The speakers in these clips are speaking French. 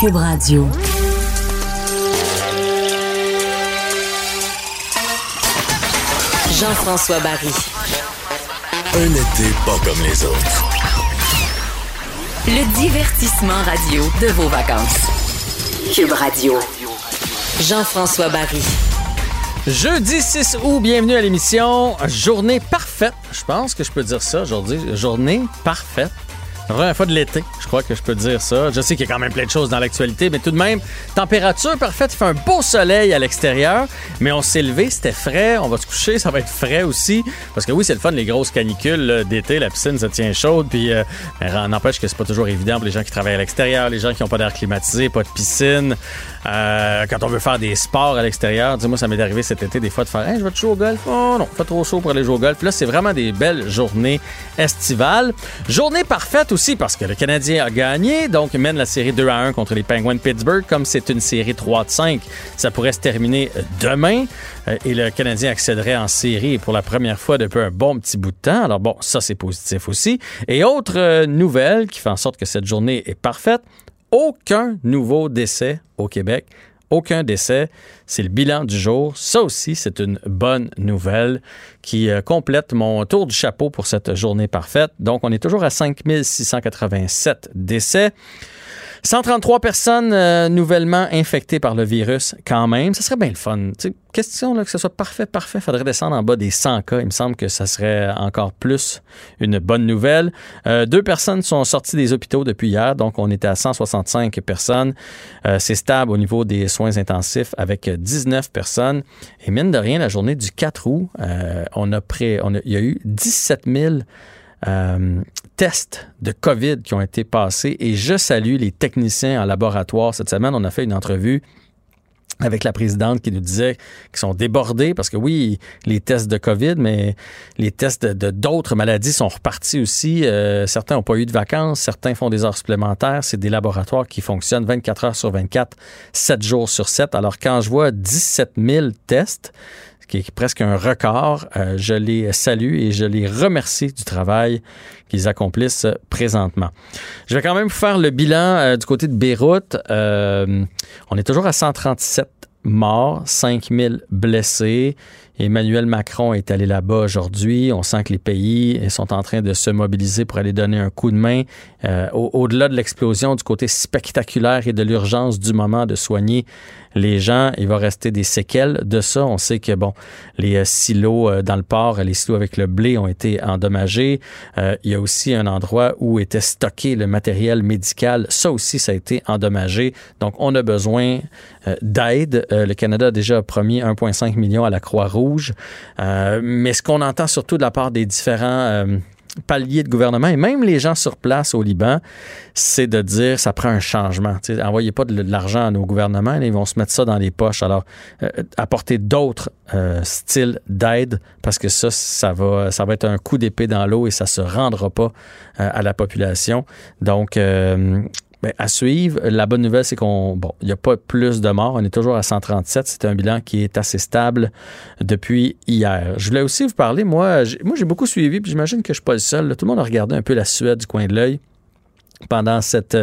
Cube Radio. Jean-François Barry. Un été pas comme les autres. Le divertissement radio de vos vacances. Cube Radio. Jean-François Barry. Jeudi 6 août, bienvenue à l'émission Journée parfaite. Je pense que je peux dire ça aujourd'hui. Journée parfaite. La première fois de l'été, crois que je peux dire ça. Je sais qu'il y a quand même plein de choses dans l'actualité, mais tout de même, température parfaite. Il fait un beau soleil à l'extérieur, mais on s'est levé, c'était frais. On va se coucher, ça va être frais aussi. Parce que oui, c'est le fun, les grosses canicules d'été. La piscine, ça tient chaude. Puis, euh, n'empêche que c'est pas toujours évident pour les gens qui travaillent à l'extérieur, les gens qui n'ont pas d'air climatisé, pas de piscine. Euh, quand on veut faire des sports à l'extérieur, dis-moi, ça m'est arrivé cet été des fois de faire hey, je vais te jouer au golf? Oh non, pas trop chaud pour aller jouer au golf. Là, c'est vraiment des belles journées estivales. Journée parfaite aussi parce que le Canadien a gagné, donc mène la série 2 à 1 contre les Penguins de Pittsburgh. Comme c'est une série 3 de 5, ça pourrait se terminer demain euh, et le Canadien accéderait en série pour la première fois depuis un bon petit bout de temps. Alors bon, ça c'est positif aussi. Et autre euh, nouvelle qui fait en sorte que cette journée est parfaite, aucun nouveau décès au Québec. Aucun décès. C'est le bilan du jour. Ça aussi, c'est une bonne nouvelle qui euh, complète mon tour du chapeau pour cette journée parfaite. Donc, on est toujours à 5687 décès. 133 personnes euh, nouvellement infectées par le virus quand même. Ça serait bien le fun. question là, que ce soit parfait, parfait. faudrait descendre en bas des 100 cas. Il me semble que ça serait encore plus une bonne nouvelle. Euh, deux personnes sont sorties des hôpitaux depuis hier, donc on était à 165 personnes. Euh, c'est stable au niveau des soins intensifs avec 19 personnes. Et mine de rien, la journée du 4 août, on a a, il y a eu 17 000 euh, tests de COVID qui ont été passés et je salue les techniciens en laboratoire. Cette semaine, on a fait une entrevue avec la présidente qui nous disait qu'ils sont débordés parce que oui, les tests de COVID, mais les tests de d'autres maladies sont repartis aussi. Euh, certains n'ont pas eu de vacances, certains font des heures supplémentaires. C'est des laboratoires qui fonctionnent 24 heures sur 24, 7 jours sur 7. Alors quand je vois 17 000 tests, qui est presque un record. Euh, je les salue et je les remercie du travail qu'ils accomplissent présentement. Je vais quand même faire le bilan euh, du côté de Beyrouth. Euh, on est toujours à 137 morts, 5000 blessés. Emmanuel Macron est allé là-bas aujourd'hui. On sent que les pays sont en train de se mobiliser pour aller donner un coup de main au-delà de l'explosion du côté spectaculaire et de l'urgence du moment de soigner les gens. Il va rester des séquelles de ça. On sait que bon, les euh, silos euh, dans le port, les silos avec le blé ont été endommagés. il y a aussi un endroit où était stocké le matériel médical. Ça aussi, ça a été endommagé. Donc, on a besoin d'aide. le Canada a déjà promis 1,5 million à la Croix-Rouge. mais ce qu'on entend surtout de la part des différents paliers de gouvernement et même les gens sur place au Liban, c'est de dire ça prend un changement. T'sais, envoyez pas de, l'argent à nos gouvernements, ils vont se mettre ça dans les poches. Alors, euh, apporter d'autres euh, styles d'aide parce que ça, ça va, ça va être un coup d'épée dans l'eau et ça se rendra pas euh, à la population. Donc, Bien, à suivre. La bonne nouvelle, c'est qu'on bon, il n'y a pas plus de morts. On est toujours à 137. C'est un bilan qui est assez stable depuis hier. Je voulais aussi vous parler. Moi, j'ai, moi, j'ai beaucoup suivi, puis j'imagine que je suis pas le seul. Tout le monde a regardé un peu la Suède du coin de l'œil pendant cette,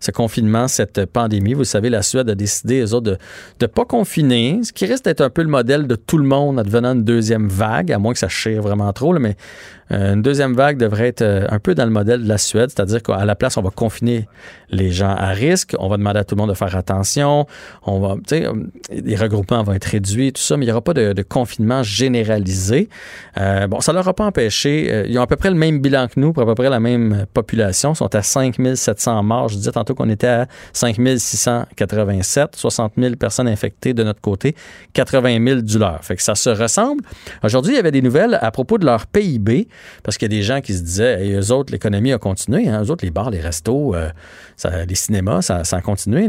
ce confinement, cette pandémie. Vous savez, la Suède a décidé, eux autres, de ne pas confiner, ce qui risque d'être un peu le modèle de tout le monde en devenant une deuxième vague, à moins que ça chire vraiment trop, là, mais euh, une deuxième vague devrait être euh, un peu dans le modèle de la Suède, c'est-à-dire qu'à la place, on va confiner les gens à risque, on va demander à tout le monde de faire attention, on va, euh, les regroupements vont être réduits, tout ça, mais il n'y aura pas de, de confinement généralisé. Euh, bon, ça ne leur a pas empêché, ils ont à peu près le même bilan que nous, pour à peu près la même population, ils sont à 5700 morts. Je disais tantôt qu'on était à 5687, 60 000 personnes infectées de notre côté, 80 000 du leur. Fait que ça se ressemble. Aujourd'hui, il y avait des nouvelles à propos de leur PIB. Parce qu'il y a des gens qui se disaient, et eux autres, l'économie a continué. Hein, eux autres, les bars, les restos, euh, les cinémas, ça, a continué.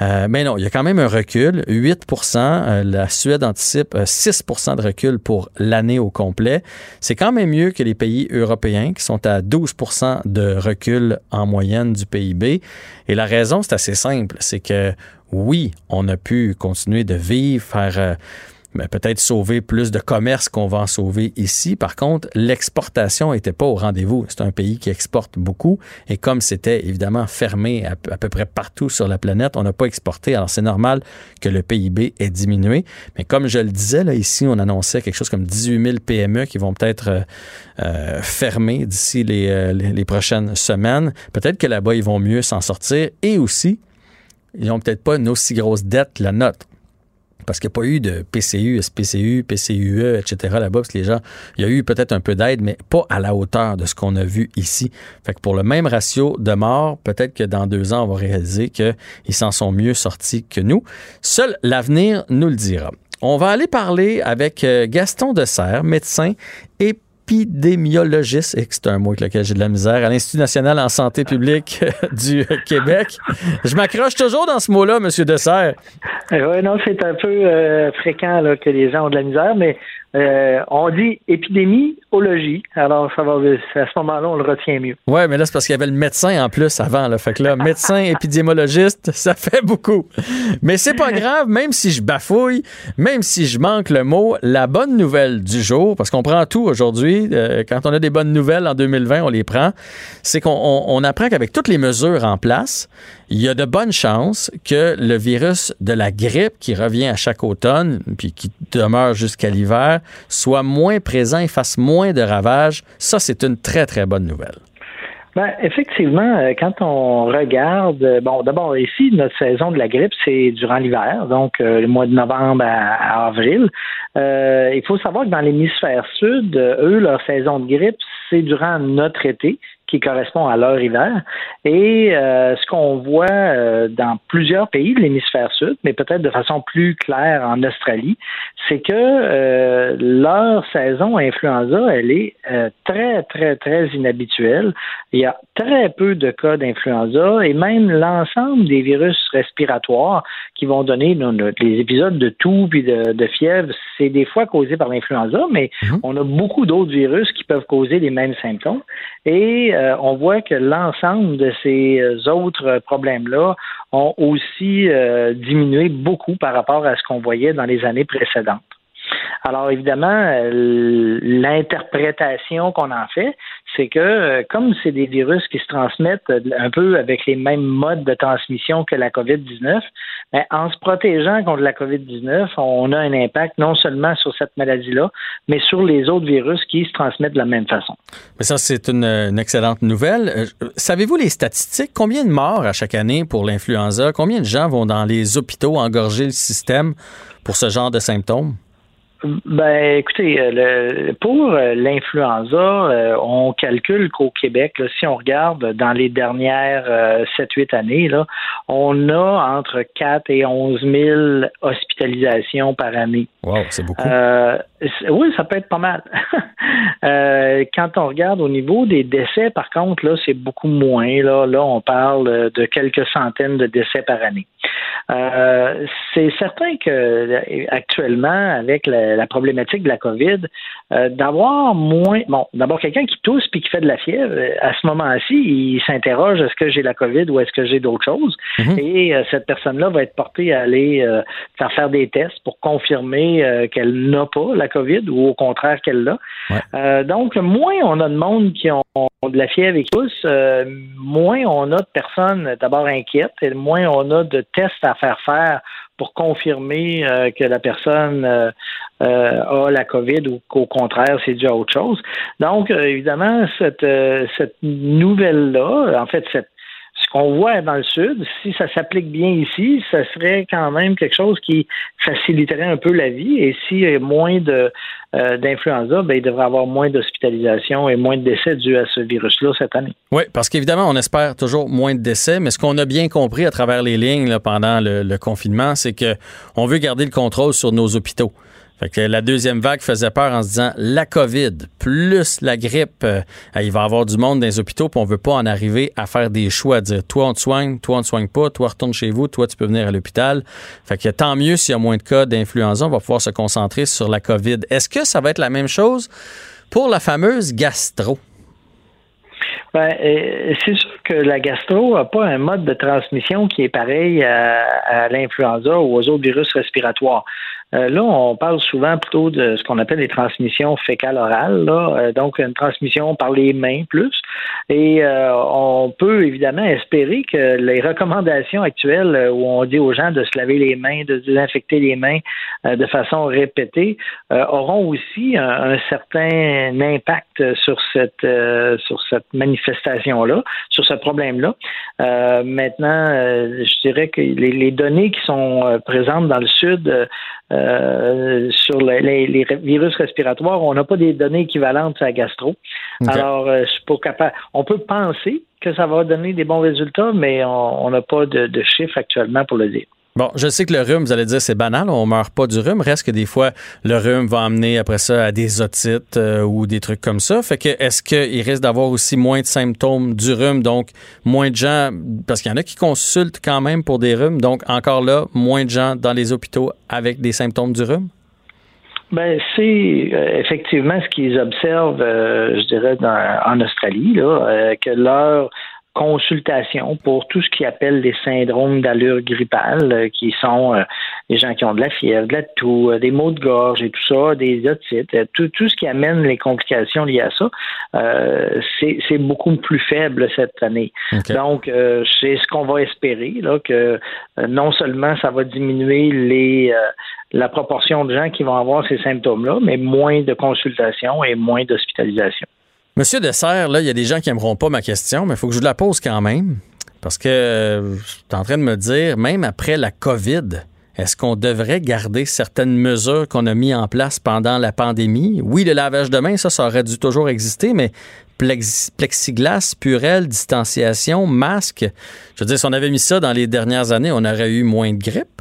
Euh, mais non, il y a quand même un recul, 8% euh, La Suède anticipe 6% de recul pour l'année au complet. C'est quand même mieux que les pays européens qui sont à 12% de recul en moyenne du PIB. Et la raison, c'est assez simple. C'est que oui, on a pu continuer de vivre, faire mais peut-être sauver plus de commerce qu'on va en sauver ici. Par contre, l'exportation n'était pas au rendez-vous. C'est un pays qui exporte beaucoup et comme c'était évidemment fermé à, peu près partout sur la planète, on n'a pas exporté. Alors c'est normal que le PIB ait diminué. Mais comme je le disais, là, ici, on annonçait quelque chose comme 18 000 PME qui vont peut-être euh, euh, fermer d'ici les, les, les prochaines semaines. Peut-être que là-bas, ils vont mieux s'en sortir et aussi, ils n'ont peut-être pas une aussi grosse dette la nôtre parce qu'il n'y a pas eu de PCU, SPCU, PCUE, etc. là-bas, parce que les gens, il y a eu peut-être un peu d'aide, mais pas à la hauteur de ce qu'on a vu ici. Fait que pour le même ratio de morts, peut-être que dans deux ans, on va réaliser qu'ils s'en sont mieux sortis que nous. Seul l'avenir nous le dira. On va aller parler avec euh, Gaston Dessert, médecin et épidémiologiste, et c'est un mot avec lequel j'ai de la misère, à l'Institut national en santé publique du Québec. Je m'accroche toujours dans ce mot-là, M. Dessert. Euh, oui, non, c'est un peu euh, fréquent que les gens ont de la misère, mais euh, on dit épidémiologie. Alors, ça va, à ce moment-là, on le retient mieux. Oui, mais là, c'est parce qu'il y avait le médecin en plus avant. Là. Fait que là, médecin, épidémiologiste, ça fait beaucoup. Mais c'est pas grave, même si je bafouille, même si je manque le mot, la bonne nouvelle du jour, parce qu'on prend tout aujourd'hui, euh, quand on a des bonnes nouvelles en 2020, on les prend, c'est qu'on apprend qu'avec toutes les mesures en place, il y a de bonnes chances que le virus de la grippe qui revient à chaque automne, puis qui demeure jusqu'à l'hiver, soit moins présent et fasse moins de ravages. Ça, c'est une très, très bonne nouvelle. Ben, effectivement, euh, quand on regarde, euh, bon, d'abord ici, notre saison de la grippe, c'est durant l'hiver, donc euh, le mois de novembre à, avril. il faut savoir que dans l'hémisphère sud, eux, leur saison de grippe, c'est durant notre été qui correspond à leur hiver. Et euh, ce qu'on voit euh, dans plusieurs pays de l'hémisphère sud, mais peut-être de façon plus claire en Australie, c'est que euh, leur saison influenza, elle est très, très, très inhabituelle. Il y a très peu de cas d'influenza et même l'ensemble des virus respiratoires qui vont donner les épisodes de toux puis de, fièvre, c'est des fois causé par l'influenza, mais mhm. on a beaucoup d'autres virus qui peuvent causer les mêmes symptômes. Et euh, on voit que l'ensemble de ces euh, autres problèmes-là ont aussi euh, diminué beaucoup par rapport à ce qu'on voyait dans les années précédentes. Alors évidemment, l'interprétation qu'on en fait, c'est que euh, comme c'est des virus qui se transmettent euh, un peu avec les mêmes modes de transmission que la COVID-19, ben, en se protégeant contre la COVID-19, on a un impact non seulement sur cette maladie-là, mais sur les autres virus qui se transmettent de la même façon. Mais ça, c'est une, excellente nouvelle. Euh, savez-vous les statistiques? Combien de morts à chaque année pour l'influenza? Combien de gens vont dans les hôpitaux engorger le système pour ce genre de symptômes? Ben, écoutez, euh, le, pour euh, l'influenza, euh, on calcule qu'au Québec, si on regarde dans les dernières 7-8 années, là, on a entre 4 et 11 000 hospitalisations par année. Wow, c'est beaucoup. oui, ça peut être pas mal. quand on regarde au niveau des décès, par contre, là, c'est beaucoup moins. Là, là, on parle de quelques centaines de décès par année. Euh, c'est certain que actuellement, avec la, problématique de la COVID, euh, d'avoir moins, bon, d'abord quelqu'un qui tousse puis qui fait de la fièvre, à ce moment-ci, il s'interroge est-ce que j'ai la COVID ou est-ce que j'ai d'autres choses, mhm. et euh, cette personne-là va être portée à aller faire faire des tests pour confirmer qu'elle n'a pas la COVID ou au contraire qu'elle l'a. donc, moins on a de monde qui ont de la fièvre et tous, moins on a de personnes d'abord inquiètes et moins on a de tests à faire faire pour confirmer euh, que la personne euh, euh, a la COVID ou qu'au contraire, c'est dû à autre chose. Donc, évidemment, cette, cette nouvelle-là, en fait, cette ce qu'on voit dans le Sud, si ça s'applique bien ici, ça serait quand même quelque chose qui faciliterait un peu la vie. Et s'il y a moins de, euh, d'influenza, ben, il devrait avoir moins d'hospitalisation et moins de décès dus à ce virus-là cette année. Oui, parce qu'évidemment, on espère toujours moins de décès, mais ce qu'on a bien compris à travers les lignes pendant le confinement, c'est qu'on veut garder le contrôle sur nos hôpitaux. Fait que la deuxième vague faisait peur en se disant la COVID plus la grippe, euh, il va y avoir du monde dans les hôpitaux, puis on veut pas en arriver à faire des choix, à dire toi on te soigne, toi on te soigne pas, toi retourne chez vous, toi tu peux venir à l'hôpital. Fait que tant mieux s'il y a moins de cas d'influenza, on va pouvoir se concentrer sur la COVID. Est-ce que ça va être la même chose pour la fameuse gastro? Ben, euh, c'est sûr que la gastro n'a pas un mode de transmission qui est pareil à, l'influenza ou aux autres virus respiratoires. Là, on parle souvent plutôt de ce qu'on appelle les transmissions fécales-orales, là, donc une transmission par les mains plus. Et on peut évidemment espérer que les recommandations actuelles où on dit aux gens de se laver les mains, de désinfecter les mains de façon répétée, auront aussi un, certain impact sur cette sur cette manifestation-là, sur ce problème-là. Euh, maintenant, euh, je dirais que les, données qui sont euh, présentes dans le Sud sur les, virus respiratoires, on n'a pas des données équivalentes à gastro. Alors, pour capable, on peut penser que ça va donner des bons résultats, mais on n'a pas de, de chiffres actuellement pour le dire. Bon, je sais que le rhume, vous allez dire, c'est banal, on meurt pas du rhume. Reste que des fois, le rhume va amener après ça à des otites euh, ou des trucs comme ça. Fait que, est-ce qu'il risque d'avoir aussi moins de symptômes du rhume, donc moins de gens, parce qu'il y en a qui consultent quand même pour des rhumes, donc encore là, moins de gens dans les hôpitaux avec des symptômes du rhume? Ben, c'est euh, effectivement ce qu'ils observent, euh, je dirais, en Australie, là, que leur consultation pour tout ce qui appelle les syndromes d'allure grippale, euh, qui sont euh, les gens qui ont de la fièvre, de la toux, euh, des maux de gorge et tout ça, des otites, tout, tout ce qui amène les complications liées à ça, c'est beaucoup plus faible cette année. Donc, c'est ce qu'on va espérer, là, que non seulement ça va diminuer les la proportion de gens qui vont avoir ces symptômes-là, mais moins de consultations et moins d'hospitalisation. Monsieur Dessert, là, il y a des gens qui n'aimeront pas ma question, mais il faut que je la pose quand même. Parce que euh, en train de me dire, même après la COVID, est-ce qu'on devrait garder certaines mesures qu'on a mises en place pendant la pandémie? Oui, le lavage de mains, ça, ça aurait dû toujours exister, mais plexiglas, purelle, distanciation, masque. Je veux dire, si on avait mis ça dans les dernières années, on aurait eu moins de grippe.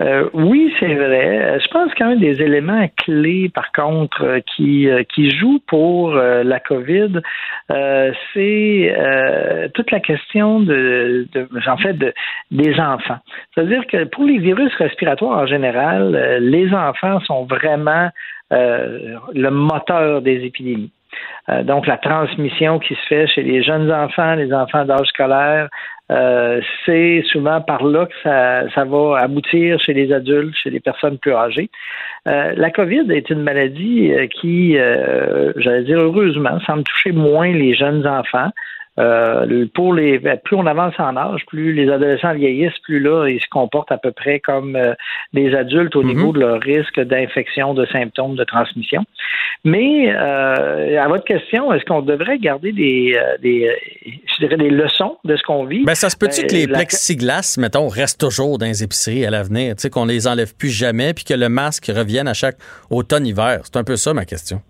Euh, oui, c'est vrai. Euh, je pense qu'un des éléments clés, par contre, euh, qui, qui joue pour la COVID, c'est toute la question de, de, en fait, de, des enfants. C'est-à-dire que pour les virus respiratoires en général, les enfants sont vraiment le moteur des épidémies. donc, la transmission qui se fait chez les jeunes enfants, les enfants d'âge scolaire, euh, c'est souvent par là que ça, va aboutir chez les adultes, chez les personnes plus âgées. Euh, la COVID est une maladie euh, qui, j'allais dire heureusement, semble toucher moins les jeunes enfants. Euh, pour les, ben, plus on avance en âge, plus les adolescents vieillissent, plus là, ils se comportent à peu près comme euh, des adultes au mhm. niveau de leur risque d'infection, de symptômes de transmission. Mais euh, à votre question, est-ce qu'on devrait garder des, des, je dirais des leçons de ce qu'on vit? Ben, ça se peut-tu ben, que les plexiglas, mettons, restent toujours dans les épiceries à l'avenir, tu sais, qu'on les enlève plus jamais, puis que le masque revienne à chaque automne-hiver? C'est un peu ça ma question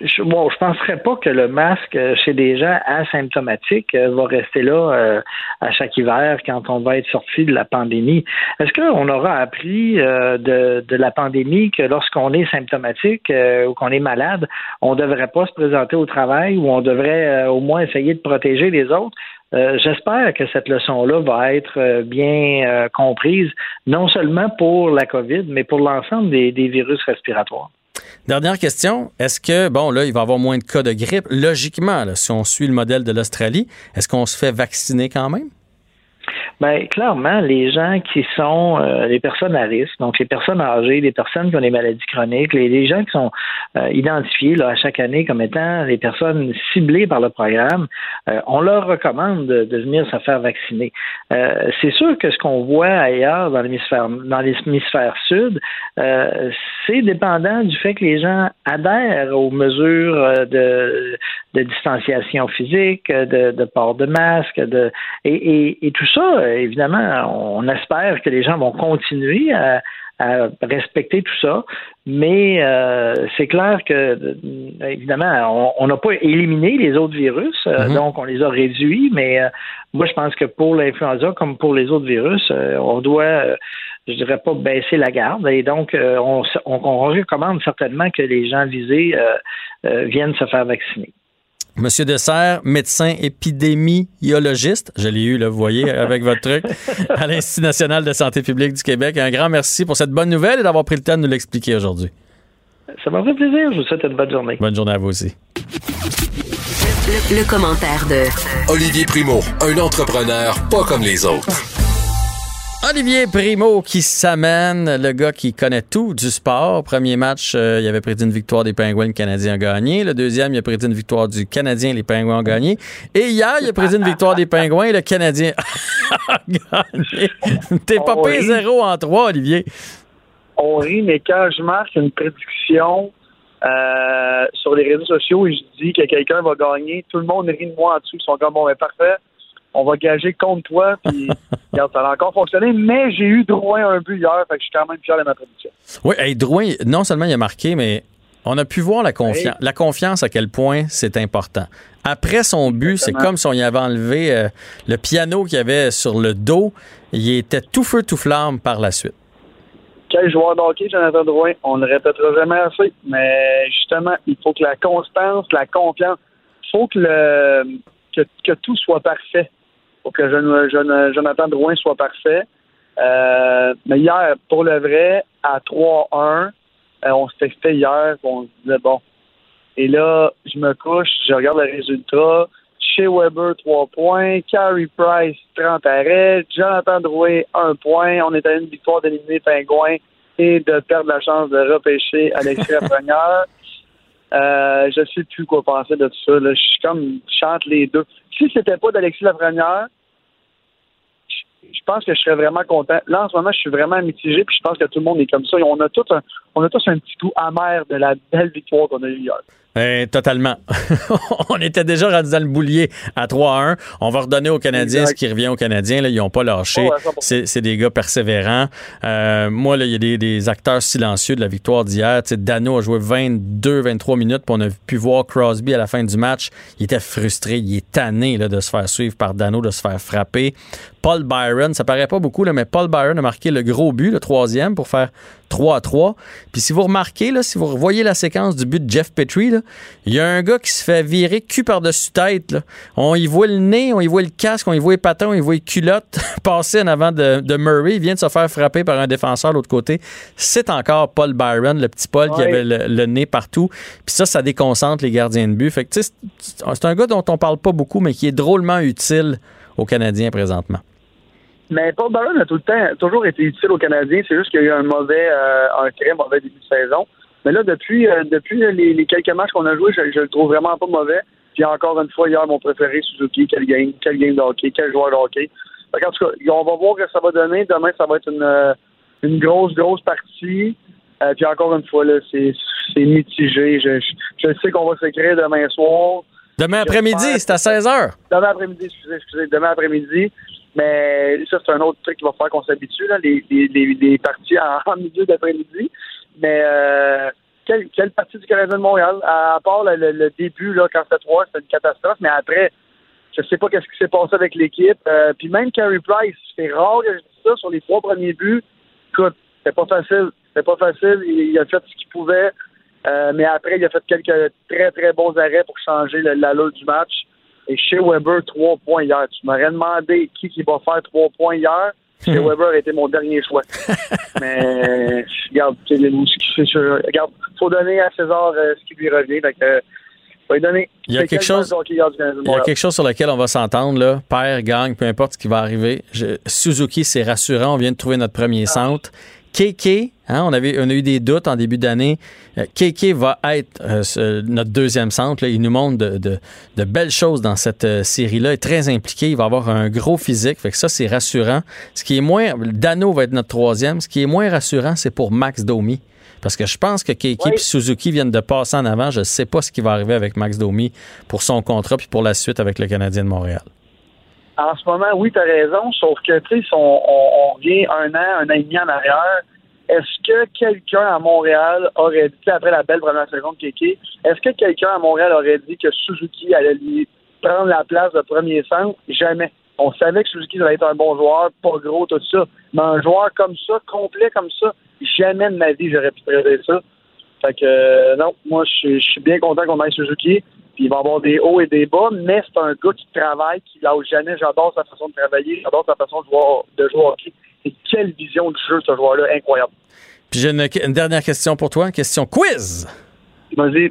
je, bon, je penserais pas que le masque euh, chez des gens asymptomatiques euh, va rester là euh, à chaque hiver quand on va être sorti de la pandémie. Est-ce qu'on aura appris de, de, la pandémie que lorsqu'on est symptomatique ou qu'on est malade, on devrait pas se présenter au travail ou on devrait au moins essayer de protéger les autres? J'espère que cette leçon-là va être bien comprise, non seulement pour la COVID, mais pour l'ensemble des virus respiratoires. Dernière question. Est-ce que, bon, là, il va y avoir moins de cas de grippe? Logiquement, si on suit le modèle de l'Australie, est-ce qu'on se fait vacciner quand même? Bien, clairement, les gens qui sont euh, les personnes à risque, donc les personnes âgées, les personnes qui ont des maladies chroniques, les, gens qui sont euh, identifiés là, à chaque année comme étant les personnes ciblées par le programme, euh, on leur recommande de, venir se faire vacciner. c'est sûr que ce qu'on voit ailleurs dans l'hémisphère dans l'hémisphère sud, c'est dépendant du fait que les gens adhèrent aux mesures de, distanciation physique, de, port de masque, de et tout ça évidemment, on espère que les gens vont continuer à, respecter tout ça, mais euh, c'est clair que, évidemment, on n'a pas éliminé les autres virus, euh, mhm. donc on les a réduits, mais euh, moi, je pense que pour l'influenza, comme pour les autres virus, on doit, je dirais pas baisser la garde, et donc on, on recommande certainement que les gens visés viennent se faire vacciner. Monsieur Dessert, médecin épidémiologiste, je l'ai eu, là, vous voyez, avec votre truc, à l'Institut national de santé publique du Québec. Un grand merci pour cette bonne nouvelle et d'avoir pris le temps de nous l'expliquer aujourd'hui. Ça m'a fait plaisir. Je vous souhaite une bonne journée. Bonne journée à vous aussi. Le, commentaire de Olivier Primo, un entrepreneur pas comme les autres. Olivier Primo qui s'amène, le gars qui connaît tout du sport. Premier match, euh, il avait prédit une victoire des Pingouins, le Canadien a gagné. Le deuxième, il a prédit une victoire du Canadien, les Pingouins ont gagné. Et hier, il a prédit une victoire des Pingouins et le Canadien a gagné. T'es pas payé zéro en trois, Olivier. On rit, mais quand je marque une prédiction euh, sur les réseaux sociaux et je dis que quelqu'un va gagner, tout le monde rit de moi en dessous. Ils sont comme, bon, mais parfait on va gager contre toi, puis ça a encore fonctionné, mais j'ai eu Drouin un but hier, fait que je suis quand même fier de ma prédiction. Oui, hey, Drouin, non seulement il a marqué, mais on a pu voir la confiance, la confiance à quel point c'est important. Après son but, c'est comme si on y avait enlevé euh, le piano qu'il avait sur le dos. Il était tout feu, tout flamme par la suite. Quel joueur d'hockey, Jonathan Drouin? On ne répétera jamais assez, mais justement, il faut que la constance, la confiance, il faut que, le, que tout soit parfait pour que Jonathan Drouin soit parfait. Euh, mais hier, pour le vrai, à 3-1, euh, on se textait hier, on se disait bon. Et là, je me couche, je regarde le résultat. Chez Weber, 3 points. Carey Price, 30 arrêts. Jonathan Drouin, 1 point. On est à une victoire d'éliminer Pingouin et de perdre la chance de repêcher Alexis Lafrenière. Euh, je sais plus quoi penser de tout ça. Je suis comme, chante les deux. Si c'était pas d'Alexis Lafrenière, je pense que je serais vraiment content. Là, en ce moment, je suis vraiment mitigé, puis je pense que tout le monde est comme ça. on a tous un, on a tous un petit goût amer de la belle victoire qu'on a eue hier. Eh, totalement. on était déjà rendu dans le boulier à 3-1. On va redonner aux Canadiens ce qui revient aux Canadiens. Là, ils n'ont pas lâché. c'est des gars persévérants. Euh, moi, il y a des, acteurs silencieux de la victoire d'hier. Dano a joué 22-23 minutes, puis on a pu voir Crosby à la fin du match. Il était frustré, il est tanné là, de se faire suivre par Dano, de se faire frapper. Paul Byron, ça paraît pas beaucoup, là, mais Paul Byron a marqué le gros but, le troisième, pour faire 3 à 3. Puis si vous remarquez, là, si vous revoyez la séquence du but de Jeff Petrie, il y a un gars qui se fait virer cul par-dessus tête. On y voit le nez, on y voit le casque, on y voit les patins, on y voit les culottes passer en avant de, Murray. Il vient de se faire frapper par un défenseur de l'autre côté. C'est encore Paul Byron, le petit Paul qui avait le, nez partout. Puis ça, ça déconcentre les gardiens de but. Fait que, c'est un gars dont on parle pas beaucoup, mais qui est drôlement utile aux Canadiens présentement. Mais Paul Byron a tout le temps toujours été utile aux Canadiens. C'est juste qu'il y a eu un mauvais, euh, un très mauvais début de saison. Mais là, depuis, euh, depuis les, quelques matchs qu'on a joués, je, le trouve vraiment pas mauvais. Puis encore une fois, hier, mon préféré, Suzuki, quel game, quel game de hockey, quel joueur de hockey. en tout cas, on va voir ce que ça va donner. Demain, ça va être une, euh, une grosse, grosse partie. puis encore une fois, là, c'est, c'est mitigé. Je, je, sais qu'on va s'écrire demain soir. Demain après-midi, c'est à 16h. Demain après-midi, excusez, excusez, demain après-midi. Mais ça, c'est un autre truc qui va faire qu'on s'habitue, là, les, les, les, parties en, milieu d'après-midi. Mais euh, quelle, quelle, partie du Canadien de Montréal? À, part le, début, là, quand c'était 3, c'était une catastrophe, mais après, je sais pas qu'est-ce qui s'est passé avec l'équipe. Euh, puis même Carey Price, c'est rare que je dise ça sur les trois premiers buts. Écoute, c'était pas facile. C'était pas facile. Il, a fait ce qu'il pouvait. Euh, mais après, il a fait quelques très, très bons arrêts pour changer l'allure du match. Et chez Weber, trois points hier. Tu m'aurais demandé qui, qui va faire trois points hier. Chez hmm. Weber était mon dernier choix. Mais regarde, regarde, faut donner à César euh, ce qui lui revient. Donc, euh, donner. Il y a quelque chose. Il y a quelque chose sur lequel on va s'entendre là. Père, gang, peu importe ce qui va arriver. Suzuki, c'est rassurant. On vient de trouver notre premier ah. centre. KK, hein, on, avait, on a eu des doutes en début d'année. KK euh, va être euh, notre deuxième centre. Il nous montre de, belles choses dans cette euh, série-là. Il est très impliqué. Il va avoir un gros physique. Fait que ça, c'est rassurant. Ce qui est moins. Dano va être notre troisième. Ce qui est moins rassurant, c'est pour Max Domi. Parce que je pense que KK et Suzuki viennent de passer en avant. Je ne sais pas ce qui va arriver avec Max Domi pour son contrat puis pour la suite avec le Canadien de Montréal. En ce moment, oui, tu as raison, sauf que, tu sais, on, on, revient un an, un an et demi en arrière. Est-ce que quelqu'un à Montréal aurait dit, après la belle première saison de Kéké, est-ce que quelqu'un à Montréal aurait dit que Suzuki allait lui prendre la place de premier centre? Jamais. On savait que Suzuki allait être un bon joueur, pas gros, tout ça. Mais un joueur comme ça, complet comme ça, jamais de ma vie j'aurais pu traiter ça. Fait que, euh, non, moi, je suis bien content qu'on ait Suzuki il va avoir des hauts et des bas, mais c'est un gars qui travaille, qui lâche jamais. J'adore sa façon de travailler, j'adore sa façon de jouer, au hockey. Et quelle vision de jeu, ce joueur-là, incroyable. Puis j'ai une, dernière question pour toi, une question quiz. Vas-y.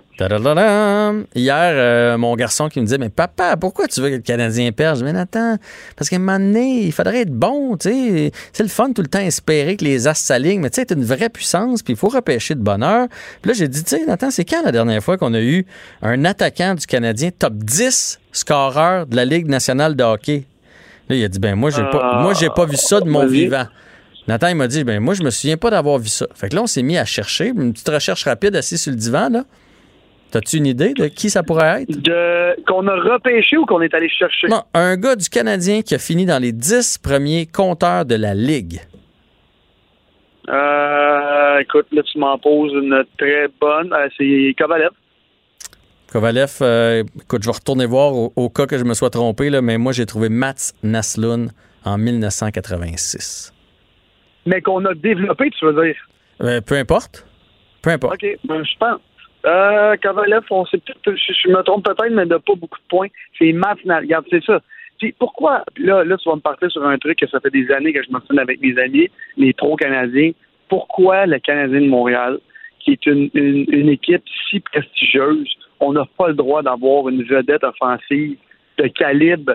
Hier, euh, mon garçon qui me disait Mais papa, pourquoi tu veux que le Canadien perde? Je dis Mais attends, parce qu'à un moment donné, il faudrait être bon. tu sais. C'est le fun tout le temps espérer que les as s'alignent, mais tu sais, c'est une vraie puissance, puis il faut repêcher de bonheur. Puis là, j'ai dit Tu sais, Nathan, c'est quand la dernière fois qu'on a eu un attaquant du Canadien top 10 scoreur de la Ligue nationale de hockey? Là, il a dit Ben, moi, j'ai pas, moi, j'ai pas vu ça de mon Vas-y. vivant. Nathan, il m'a dit, ben moi, je me souviens pas d'avoir vu ça. Fait que là, on s'est mis à chercher, une petite recherche rapide assis sur le divan, là. T'as-tu une idée de qui ça pourrait être? De, qu'on a repêché ou qu'on est allé chercher? Non, un gars du Canadien qui a fini dans les 10 premiers compteurs de la Ligue. Euh, écoute, là, tu m'en poses une très bonne. Euh, c'est Kovalev. Kovalev, euh, écoute, je vais retourner voir au, au cas que je me sois trompé, là, mais moi, j'ai trouvé Mats Naslund en 1986. Mais qu'on a développé, tu veux dire? Euh, peu importe. Peu importe. OK, ben, je pense. Euh, Kovalev, on sait peut-être, je, je me trompe peut-être, mais il n'a pas beaucoup de points. C'est Matt Nal- Regarde, c'est ça. Puis pourquoi, là, là, tu vas me partir sur un truc que ça fait des années que je mentionne avec mes amis, les pro-canadiens. Pourquoi le Canadien de Montréal, qui est une, une, une équipe si prestigieuse, on n'a pas le droit d'avoir une vedette offensive de calibre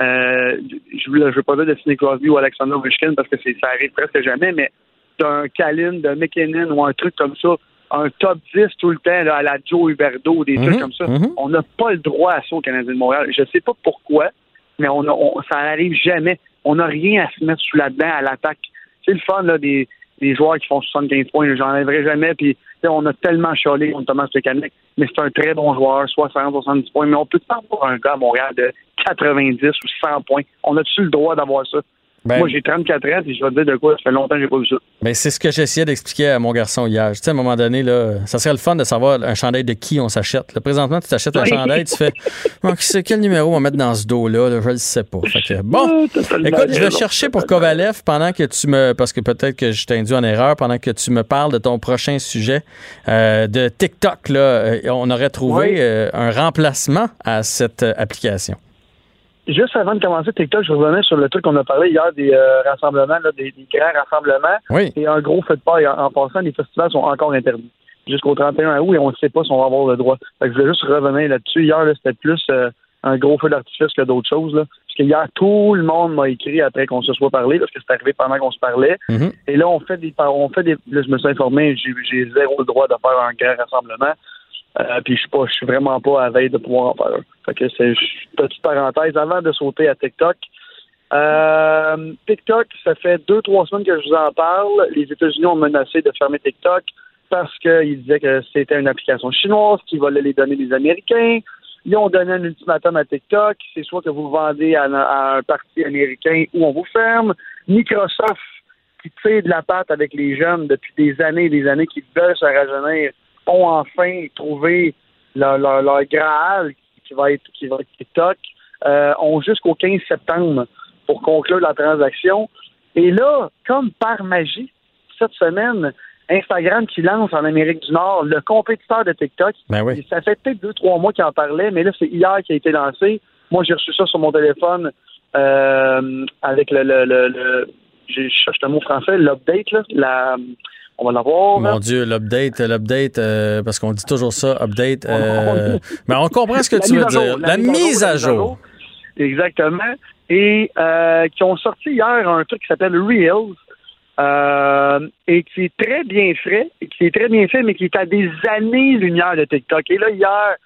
euh, je ne veux pas dire de Sidney Crosby ou Alexander Ovechkin parce que ça arrive presque jamais, mais d'un Kalin, de McKinnon ou un truc comme ça, un top 10 tout le temps là, à la Joe Huberdeau, des Mhm, trucs comme ça. mhm. On n'a pas le droit à ça au Canadien de Montréal. Je sais pas pourquoi, mais on, a- on- ça n'arrive jamais. On n'a rien à se mettre sous la dent à l'attaque. C'est le fun là, des, des joueurs qui font 75 points. J'en enlèverai jamais. Puis on a tellement chialé contre Thomas Plekanec, mais c'est un très bon joueur, 60, 70 points. Mais on peut pas avoir un gars à Montréal de 90 ou 100 points. On a-tu le droit d'avoir ça? Ben, Moi, j'ai 34 ans, et je vais te dire de quoi, ça fait longtemps que j'ai pas vu ça. ben, c'est ce que j'essayais d'expliquer à mon garçon hier. Tu sais, à un moment donné, là, ça serait le fun de savoir un chandail de qui on s'achète. Présentement, tu t'achètes un chandail, tu fais c'est- quel numéro on va mettre dans ce dos-là? là? Je le sais pas. Fait que, bon. Ah, Écoute, je vais chercher pour Kovalev pendant que tu me. Parce que peut-être que je t'ai induit en erreur, pendant que tu me parles de ton prochain sujet euh, de TikTok. Là, Euh, on aurait trouvé Oui. euh, un remplacement à cette application. Juste avant de commencer TikTok, je revenais sur le truc qu'on a parlé hier des euh, rassemblements, là, des, des grands rassemblements. Oui. Et un gros feu de paille. En, en passant, les festivals sont encore interdits jusqu'au 31 août et on ne sait pas si on va avoir le droit. Fait que je voulais juste revenir là-dessus. Hier, là, c'était plus euh, un gros feu d'artifice que d'autres choses. Là. Parce que hier, tout le monde m'a écrit après qu'on se soit parlé, parce que c'est arrivé pendant qu'on se parlait. Mhm. Et là, on fait des on fait des. Là, je me suis informé, j'ai j'ai zéro le droit de faire un grand rassemblement. Euh, puis je suis suis vraiment pas à veille de pouvoir en faire. Fait que c'est petite parenthèse avant de sauter à TikTok. Euh, TikTok, ça fait deux, trois semaines que je vous en parle. Les États-Unis ont menacé de fermer TikTok parce qu'ils disaient que c'était une application chinoise qui volait les données des Américains. Ils ont donné un ultimatum à TikTok. C'est soit que vous vendez à, à un parti américain ou on vous ferme. Microsoft, qui tire de la patte avec les jeunes depuis des années et des années, qui veulent se rajeunir, ont enfin trouvé leur, leur, leur Graal qui va être, qui va être TikTok, euh, ont jusqu'au 15 septembre pour conclure la transaction. Et là, comme par magie, cette semaine, Instagram qui lance en Amérique du Nord le compétiteur de TikTok. Ben oui. Ça fait peut-être deux, trois mois qu'il en parlait, mais là, c'est hier qui a été lancé. Moi, j'ai reçu ça sur mon téléphone euh, avec le, le, le, le- je je cherche le mot français, l'update, là, la, on va l'avoir. Mon Dieu, l'update, l'update, euh, parce qu'on dit toujours ça, update. euh, mais on comprend ce que tu veux dire. La mise à jour. Exactement. Et euh, qui ont sorti hier un truc qui s'appelle Reels. euh, et qui est très bien fait, et qui est très bien fait, mais qui est à des années-lumière de TikTok. Et là, hier,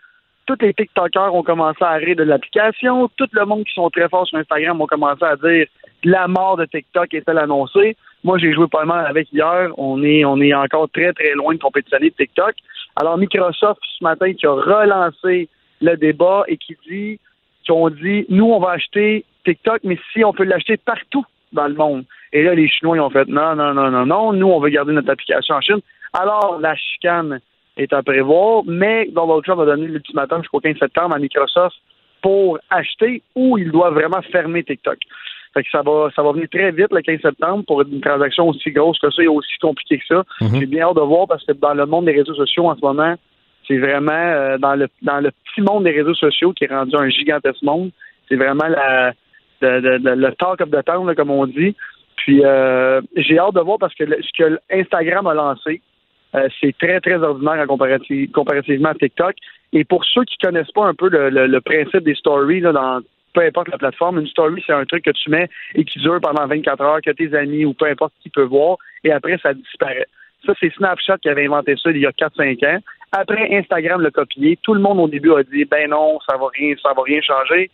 tous les TikTokers ont commencé à rire de l'application. Tout le monde qui sont très forts sur Instagram ont commencé à dire que la mort de TikTok est-elle annoncée. Moi, j'ai joué pas mal avec hier. On est, on est encore très, très loin de compétitionner TikTok. Alors, Microsoft, ce matin, qui a relancé le débat et qui dit, qui ont dit, nous, on va acheter TikTok, mais si on peut l'acheter partout dans le monde. Et là, les Chinois, ils ont fait, non, non, non, non, non, nous, on veut garder notre application en Chine. Alors, la chicane est à prévoir, mais Donald Trump a donné l'ultimatum jusqu'au 15 septembre à Microsoft pour acheter ou il doit vraiment fermer TikTok. Fait que ça va, ça va venir très vite le 15 septembre pour une transaction aussi grosse que ça et aussi compliquée que ça. Mhm. J'ai bien hâte de voir parce que dans le monde des réseaux sociaux en ce moment, c'est vraiment euh, dans le dans le petit monde des réseaux sociaux qui est rendu un gigantesque monde. C'est vraiment la de- de- de- le talk of the town, là, comme on dit. Puis euh, j'ai hâte de voir parce que le- ce que Instagram a lancé, Euh, c'est très, très ordinaire comparativement à TikTok. Et pour ceux qui connaissent pas un peu le, principe des stories, là, dans peu importe la plateforme, une story, c'est un truc que tu mets et qui dure pendant 24 heures, que tes amis ou peu importe qui peut voir, et après, ça disparaît. Ça, c'est Snapchat qui avait inventé ça il y a 4-5 ans. Après, Instagram l'a copié. Tout le monde au début a dit ben non, ça va rien, ça va rien changer.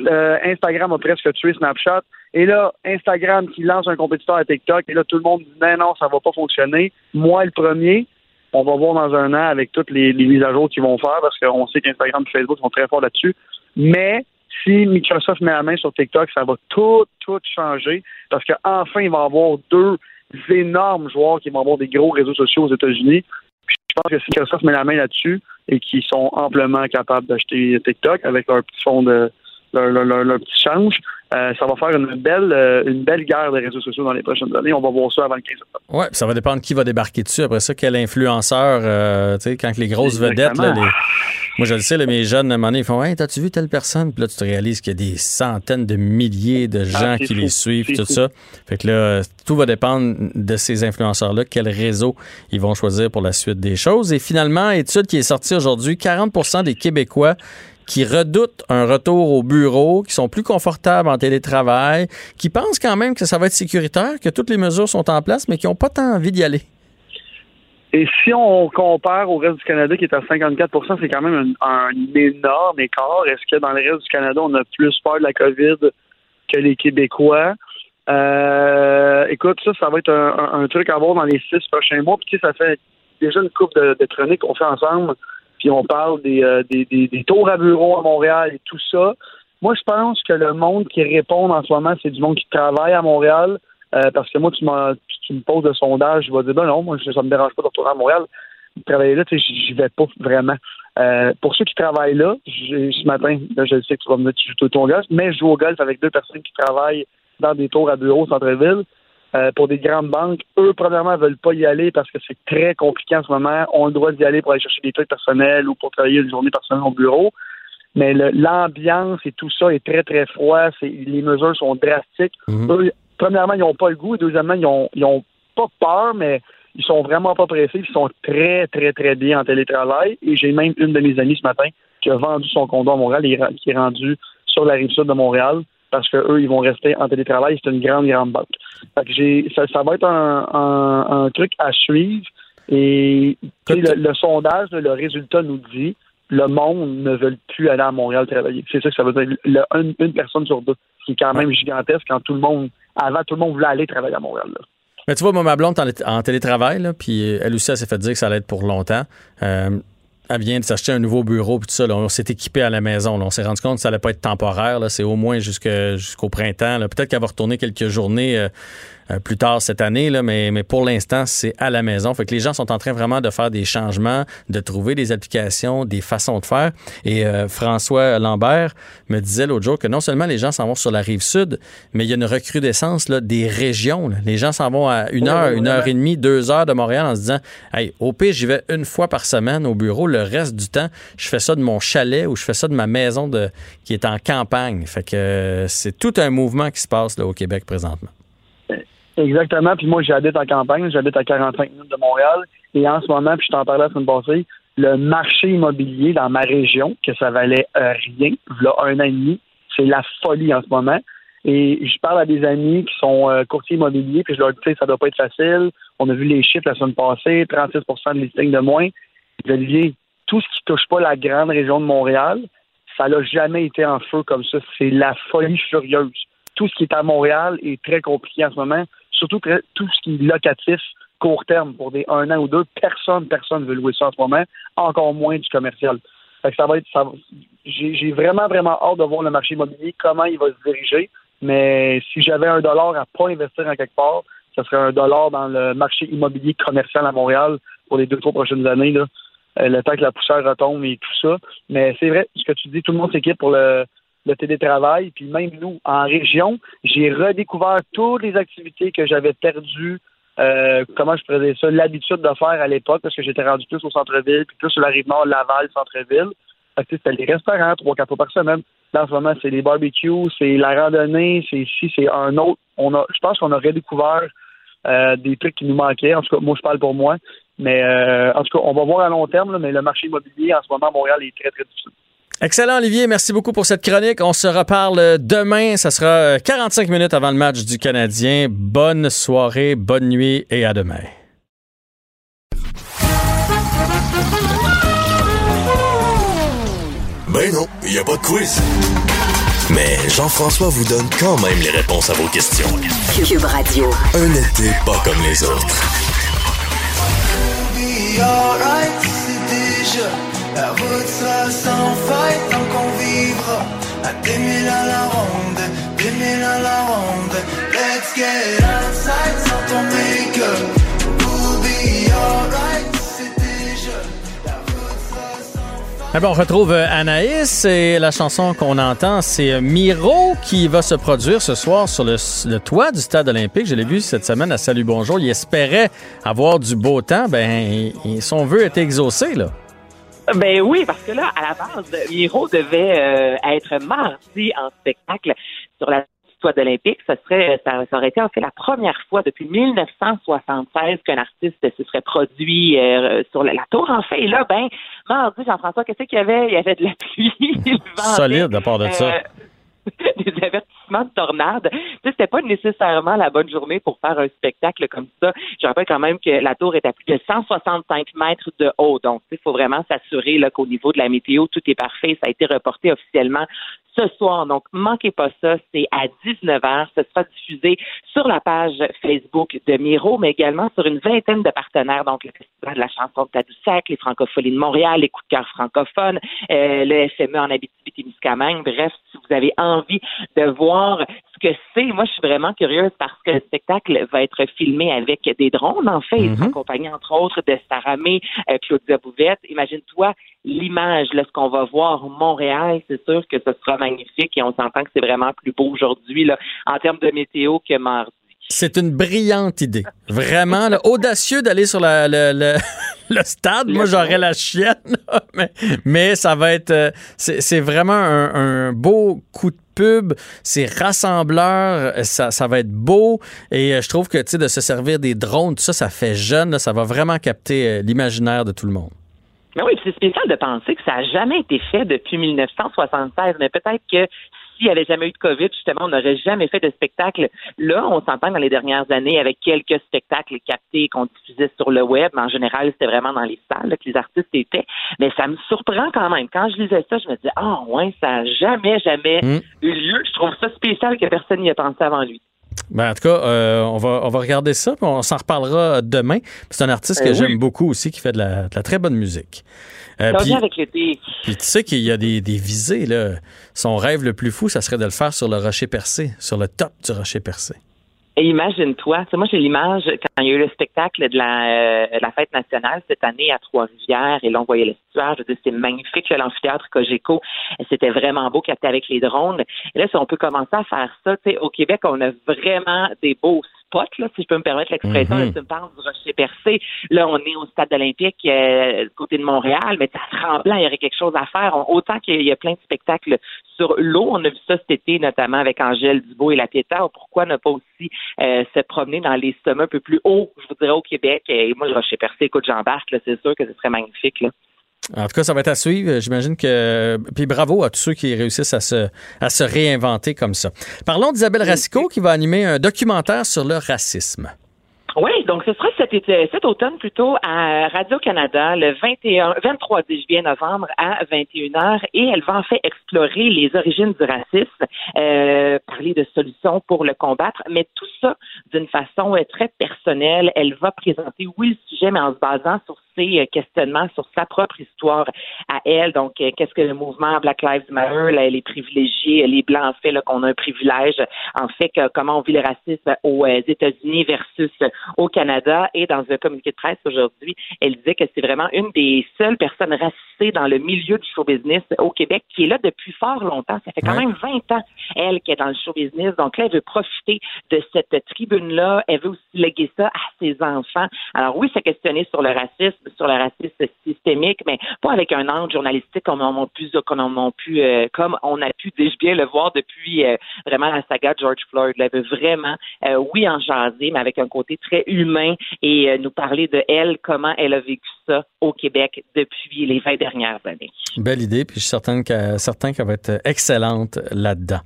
Euh, Instagram a presque tué Snapchat. Et là, Instagram qui lance un compétiteur à TikTok, et là, tout le monde dit ben non, ça va pas fonctionner. Moi, le premier, on va voir dans un an avec toutes les, mises à jour qu'ils vont faire, parce qu'on sait qu'Instagram et Facebook sont très forts là-dessus. Mais si Microsoft met la main sur TikTok, ça va tout, tout changer, parce qu'enfin, il va y avoir deux énormes joueurs qui vont avoir des gros réseaux sociaux aux États-Unis. Je pense que si Microsoft met la main là-dessus et qui sont amplement capables d'acheter TikTok avec leur petit fonds de leur, petit change, euh, ça va faire une belle, euh, une belle guerre des réseaux sociaux dans les prochaines années. On va voir ça avant le 15 octobre. Oui, ça va dépendre qui va débarquer dessus. Après ça, quel influenceur, euh, tu sais, quand les grosses vedettes, là, les... moi je le sais, mes jeunes, à un moment donné, ils font Hey, t'as-tu vu telle personne? Puis là, tu te réalises qu'il y a des centaines de milliers de ah, gens qui les suivent, tout ça. Fait que là, tout va dépendre de ces influenceurs-là, quel réseau ils vont choisir pour la suite des choses. Et finalement, étude qui est sortie aujourd'hui, 40% des Québécois qui redoutent un retour au bureau, qui sont plus confortables en télétravail, qui pensent quand même que ça va être sécuritaire, que toutes les mesures sont en place, mais qui n'ont pas tant envie d'y aller. Et si on compare au reste du Canada qui est à 54% c'est quand même un, énorme écart. Est-ce que dans le reste du Canada, on a plus peur de la COVID que les Québécois? Euh, écoute, ça, ça va être un, truc à voir dans les six prochains mois. Puis, ça fait déjà une coupe de, de chroniques qu'on fait ensemble puis on parle des, euh, des, des, tours à bureau à Montréal et tout ça. Moi, je pense que le monde qui répond en ce moment, c'est du monde qui travaille à Montréal. Euh, parce que moi, tu, me poses le sondage, je vais dire, ben non, moi, ça me dérange pas de retourner à Montréal. Travailler là, tu sais, vais pas vraiment. Euh, pour ceux qui travaillent là, ce matin, je sais que tu vas me dire tu joues ton golf, mais je joue au golf avec deux personnes qui travaillent dans des tours à bureau au centre-ville. Euh, pour des grandes banques, eux, premièrement, veulent pas y aller parce que c'est très compliqué en ce moment. On a le droit d'y aller pour aller chercher des trucs personnels ou pour travailler une journée personnelle au bureau. Mais l'ambiance et tout ça est très, très froid. Les mesures sont drastiques. Mhm. Eux, premièrement, ils n'ont pas le goût. Et deuxièmement, ils ont, ils ont pas peur, mais ils sont vraiment pas pressés. Ils sont très, très, très bien en télétravail. Et j'ai même une de mes amies ce matin qui a vendu son condo à Montréal et qui est rendue sur la rive sud de Montréal parce qu'eux, ils vont rester en télétravail. C'est une grande, grande banque. ça, va être un, truc à suivre. Et le, sondage, le résultat nous dit le monde ne veut plus aller à Montréal travailler. C'est ça que ça veut dire. une, personne sur deux, qui est quand même gigantesque quand tout le monde, avant, tout le monde voulait aller travailler à Montréal. Mais tu vois, moi, ma blonde en, en télétravail, puis elle aussi, elle s'est fait dire que ça allait être pour longtemps. Euh, elle vient de s'acheter un nouveau bureau, puis tout ça. on s'est équipé à la maison. On s'est rendu compte que ça allait pas être temporaire. C'est au moins jusqu'au printemps. Peut-être qu'elle va retourner quelques journées euh, plus tard cette année, là, mais, mais pour l'instant, c'est à la maison. Fait que les gens sont en train vraiment de faire des changements, de trouver des applications, des façons de faire. Et euh, François Lambert me disait l'autre jour que non seulement les gens s'en vont sur la rive sud, mais il y a une recrudescence là, des régions. Les gens s'en vont à une heure, une heure et demie, deux heures de Montréal en se disant Hey, au pire, j'y vais une fois par semaine au bureau. Le reste du temps, je fais ça de mon chalet ou je fais ça de ma maison de, qui est en campagne. Fait que euh, c'est tout un mouvement qui se passe là, au Québec présentement. Exactement. Puis moi, j'habite en campagne, j'habite à 45 minutes de Montréal. Et en ce moment, puis je t'en parlais la semaine passée, le marché immobilier dans ma région, que ça valait euh, rien, là, un an et demi, c'est la folie en ce moment. Et je parle à des amis qui sont euh, courtiers immobiliers, puis je leur dis, ça doit pas être facile. On a vu les chiffres la semaine passée, 36% de listings de moins. Olivier, tout ce qui touche pas la grande région de Montréal, ça n'a jamais été en feu comme ça. C'est la folie furieuse. Tout ce qui est à Montréal est très compliqué en ce moment surtout que tout ce qui est locatif, court terme, pour des un an ou deux, personne, personne ne veut louer ça en ce moment, encore moins du commercial. ça va être, ça j'ai vraiment, vraiment hâte de voir le marché immobilier, comment il va se diriger. Mais si j'avais un dollar à pas investir en quelque part, ce serait un dollar dans le marché immobilier commercial à Montréal pour les deux, trois prochaines années. Là. Euh, le temps que la poussière retombe et tout ça. Mais c'est vrai, ce que tu dis, tout le monde s'équipe pour le, le télétravail. Puis même nous, en région, j'ai redécouvert toutes les activités que j'avais perdues, euh, comment je faisais ça, l'habitude de faire à l'époque, parce que j'étais rendu plus au centre-ville, puis plus sur la rive nord, Laval, centre-ville. C'était les restaurants, trois, quatre fois par semaine. Là, en ce moment, c'est les barbecues, c'est la randonnée, c'est ici, c'est un autre. On a, je pense qu'on a redécouvert euh, des trucs qui nous manquaient. En tout cas, moi, je parle pour moi. Mais euh, en tout cas, on va voir à long terme, mais le marché immobilier en ce moment à Montréal est très, très difficile. Excellent, Olivier. Merci beaucoup pour cette chronique. On se reparle demain. Ça sera 45 minutes avant le match du Canadien. Bonne soirée, bonne nuit et à demain. Ben non, il n'y a pas de quiz. Mais Jean-François vous donne quand même les réponses à vos questions. Cube Radio. Un été pas comme les autres. La route sera sans faille tant qu'on vivra à 2000 à la ronde, 2000 à la ronde. Let's get outside sans ton make-up. We'll be alright. Eh ben, on retrouve euh, Anaïs et la chanson qu'on entend, c'est euh, Miro qui va se produire ce soir sur le, le toit du stade olympique. Je l'ai vu cette semaine à Salut Bonjour. Il espérait avoir du beau temps. Ben, son vœu est exaucé, là. Ben oui, parce que là, à la base, Miro devait euh, être mardi en spectacle sur la toit olympique. Ça serait, ça, aurait été en fait la première fois depuis 1976 qu'un artiste se serait produit euh, sur la, tour. En fait, et là, ben, mardi, Jean-François, qu'est-ce qu'il y avait? Il y avait de la pluie. Solide à part de ça. Euh, des avertissements de tornade. C'était pas nécessairement la bonne journée pour faire un spectacle comme ça. Je rappelle quand même que la tour est à plus de 165 mètres de haut. Donc, il faut vraiment s'assurer qu'au niveau de la météo, tout est parfait. Ça a été reporté officiellement ce soir. Donc, manquez pas ça. C'est à 19h. Ce sera diffusé sur la page Facebook de Miro, mais également sur une vingtaine de partenaires. Donc, le Festival de la chanson de Tadoussac, les Francophonies de Montréal, les coups de cœur francophones, euh, le FME en Abitibi-Témiscamingue. Bref, si vous avez envie de voir ce que c'est, moi, je suis vraiment curieuse parce que le spectacle va être filmé avec des drones, en fait, mm accompagné, entre autres, de Saramé, euh, Claudia Bouvette. Imagine-toi l'image, là, ce qu'on va voir Montréal, c'est sûr que ce sera magnifique et on s'entend que c'est vraiment plus beau aujourd'hui, là, en termes de météo que mardi. C'est une brillante idée. Vraiment, audacieux d'aller sur la, le, stade. Moi, j'aurais la chienne, mais, mais, ça va être. Euh, c'est vraiment un, beau coup de pub. C'est rassembleur. Ça, ça, va être beau. Et euh, je trouve que, tu sais, de se servir des drones, tout ça, ça fait jeune. ça va vraiment capter euh, l'imaginaire de tout le monde. Mais oui, c'est spécial de penser que ça n'a jamais été fait depuis 1976, mais peut-être que s'il n'y avait jamais eu de COVID, justement, on n'aurait jamais fait de spectacle. Là, on s'entend dans les dernières années avec quelques spectacles captés qu'on diffusait sur le web. Mais en général, c'était vraiment dans les salles que les artistes étaient. Mais ça me surprend quand même. Quand je lisais ça, je me disais, ah ouais, ça n'a jamais, jamais hmm. eu lieu. Je trouve ça spécial que personne n'y ait pensé avant lui. Ben, en tout cas, euh, on, va, on va regarder ça, puis on s'en reparlera demain. C'est un artiste que ben j'aime beaucoup aussi, qui fait de la, très bonne musique. Euh, puis, avec l'été. Puis tu sais qu'il y a des, des, visées, là. Son rêve le plus fou, ça serait de le faire sur le rocher percé, sur le top du rocher percé. Et imagine-toi, moi j'ai l'image quand il y a eu le spectacle de la, euh, la fête nationale cette année à Trois-Rivières et là on voyait l'estuaire, je veux dire c'était magnifique l'amphithéâtre Cogeco, c'était vraiment beau capté avec les drones. Là si on peut commencer à faire ça, tu sais au Québec on a vraiment des beaux là, si je peux me permettre l'expression. Mm Tu me parles du Rocher Percé. Là, on est au stade olympique euh, côté de Montréal, mais à Tremblant, il y aurait quelque chose à faire. autant qu'il y a plein de spectacles sur l'eau. On a vu ça cet été, notamment avec Angèle Dubois et la Pieta. Pourquoi ne pas aussi euh, se promener dans les sommets un peu plus hauts, je vous dirais, au Québec? Et moi, le Rocher Percé, écoute, j'embarque, c'est sûr que ce serait magnifique. Là. En tout cas, ça va être à suivre. J'imagine que. Puis bravo à tous ceux qui réussissent à se, à se réinventer comme ça. Parlons d'Isabelle Racicot qui va animer un documentaire sur le racisme. Oui, donc ce sera cet, cet automne plutôt à Radio-Canada le 21, 23 juillet novembre à 21h et elle va en fait explorer les origines du racisme, euh, parler de solutions pour le combattre, mais tout ça d'une façon euh, très personnelle. Elle va présenter, oui, le sujet, mais en se basant sur ses euh, questionnements, sur sa propre histoire à elle. Donc, qu'est-ce que le mouvement Black Lives Matter, les privilégiés, les Blancs, en fait, qu'on a un privilège, en fait, comment on vit le racisme aux États-Unis versus au Canada et dans un communiqué de presse aujourd'hui, elle disait que c'est vraiment une des seules personnes racisées dans le milieu du show business au Québec qui est là depuis fort longtemps. Ça fait quand même 20 ans, elle, qui est dans le show business. Donc là, elle veut profiter de cette tribune-là. Elle veut aussi léguer ça à ses enfants. Alors oui, c'est questionné sur le racisme, sur le racisme systémique, mais pas avec un angle journalistique comme on a pu, comme on a pu, euh, comme on a pu, dis-je bien, le voir depuis euh, vraiment la saga George Floyd. Elle veut vraiment, euh, oui, en jaser, mais avec un côté très humain et nous parler de elle, comment elle a vécu ça au Québec depuis les 20 dernières années. Belle idée, puis je suis certain qu'elle va être excellente là-dedans.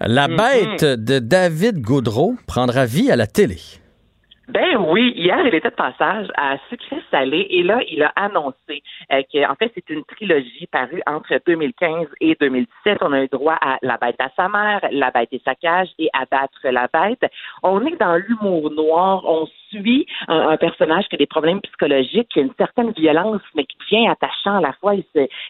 La Mhm. bête de David Gaudreau prendra vie à la télé. Ben oui, hier, il était de passage à Sucré Salé et là, il a annoncé euh, que, en fait, c'est une trilogie parue entre 2015 et 2017. On a eu droit à La bête à sa mère, La bête et sa cage et Abattre la bête. On est dans l'humour noir. On suit un, un personnage qui a des problèmes psychologiques, qui a une certaine violence, mais qui devient attachant à la fois. Et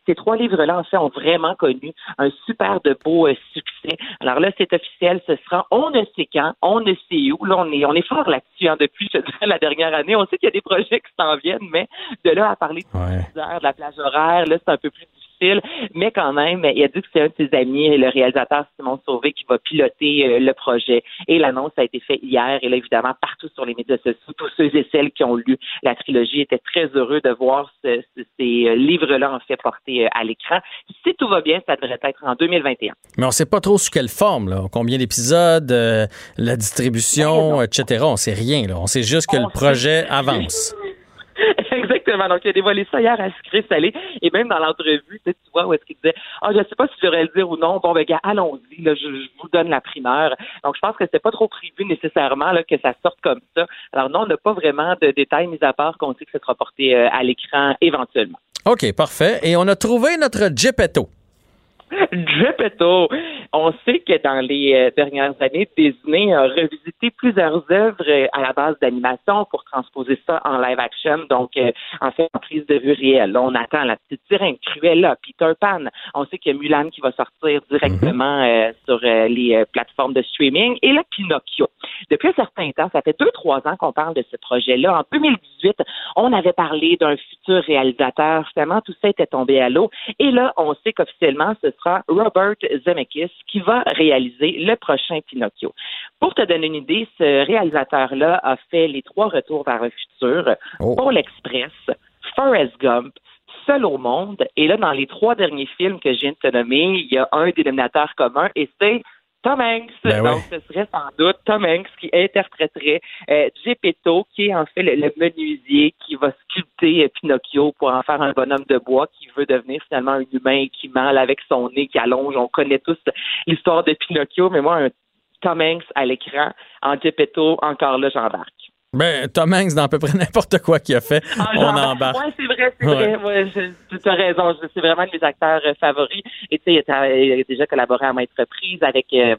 ces trois livres-là, en fait, ont vraiment connu un super de beau euh, succès. Alors là, c'est officiel. Ce sera on ne sait quand, on ne sait où. Là, on est, on est fort là-dessus hein, depuis je dirais, la dernière année. On sait qu'il y a des projets qui s'en viennent, mais de là à parler de Ouais. 10 heures, de la plage horaire, là, c'est un peu plus difficile. Mais quand même, il a dit que c'est un de ses amis, le réalisateur Simon Sauvé, qui va piloter euh, le projet. Et l'annonce a été faite hier. Et là, évidemment, partout sur les médias sociaux, tous ceux et celles qui ont lu la trilogie étaient très heureux de voir ce- ce- ces euh, livres-là, en fait, portés euh, à l'écran. Si tout va bien, ça devrait être en 2021. Mais on sait pas trop sous quelle forme, là. Combien d'épisodes, euh, la distribution, etc. On sait rien, là. On sait juste que On le projet avance. Exactement. Donc, il a dévoilé ça hier à Sucré Salé. Et même dans l'entrevue, tu, vois où est-ce qu'il disait Ah, je sais pas si je devrais le dire ou non. Bon, ben, gars, allons-y. Là, je, vous donne la primeur. Donc, je pense que c'était pas trop prévu nécessairement que ça sorte comme ça. Alors, non, on n'a pas vraiment de détails mis à part qu'on sait que ça sera porté euh, à l'écran éventuellement. OK, parfait. Et on a trouvé notre Geppetto. Geppetto. On sait que dans les euh, dernières années, Disney a revisité plusieurs œuvres euh, à la base d'animation pour transposer ça en live action, donc euh, en fait en prise de vue réelle. On attend la petite sirène, Cruella, Peter Pan. On sait qu'il y a Mulan qui va sortir directement euh, sur euh, les plateformes de streaming et là Pinocchio. Depuis un certain temps, ça fait deux trois ans qu'on parle de ce projet-là. En 2018, on avait parlé d'un futur réalisateur. Finalement, tout ça était tombé à l'eau. Et là, on sait qu'officiellement, ce sera Robert Zemeckis qui va réaliser le prochain Pinocchio. Pour te donner une idée, ce réalisateur-là a fait les trois retours vers le futur, Oh. Pôle Express, Forrest Gump, Seul au monde. Et là, dans les trois derniers films que je viens de te nommer, il y a un dénominateur commun et c'est Tom Hanks. Ben Donc, ce serait sans doute Tom Hanks qui interpréterait euh, Geppetto, qui est en fait le, le menuisier qui va sculpter euh, Pinocchio pour en faire un bonhomme de bois qui veut devenir finalement un humain qui mâle avec son nez qui allonge. On connaît tous l'histoire de Pinocchio, mais moi, un Tom Hanks à l'écran, en Geppetto, encore là, j'embarque. Ben, Tom Hanks, dans à peu près n'importe quoi qu'il a fait, Ah, on embarque. Ouais, c'est vrai, c'est vrai. Ouais, tu as raison. C'est vraiment un de mes acteurs euh, favoris. Et tu sais, il a- déjà collaboré à maintes reprises avec. euh,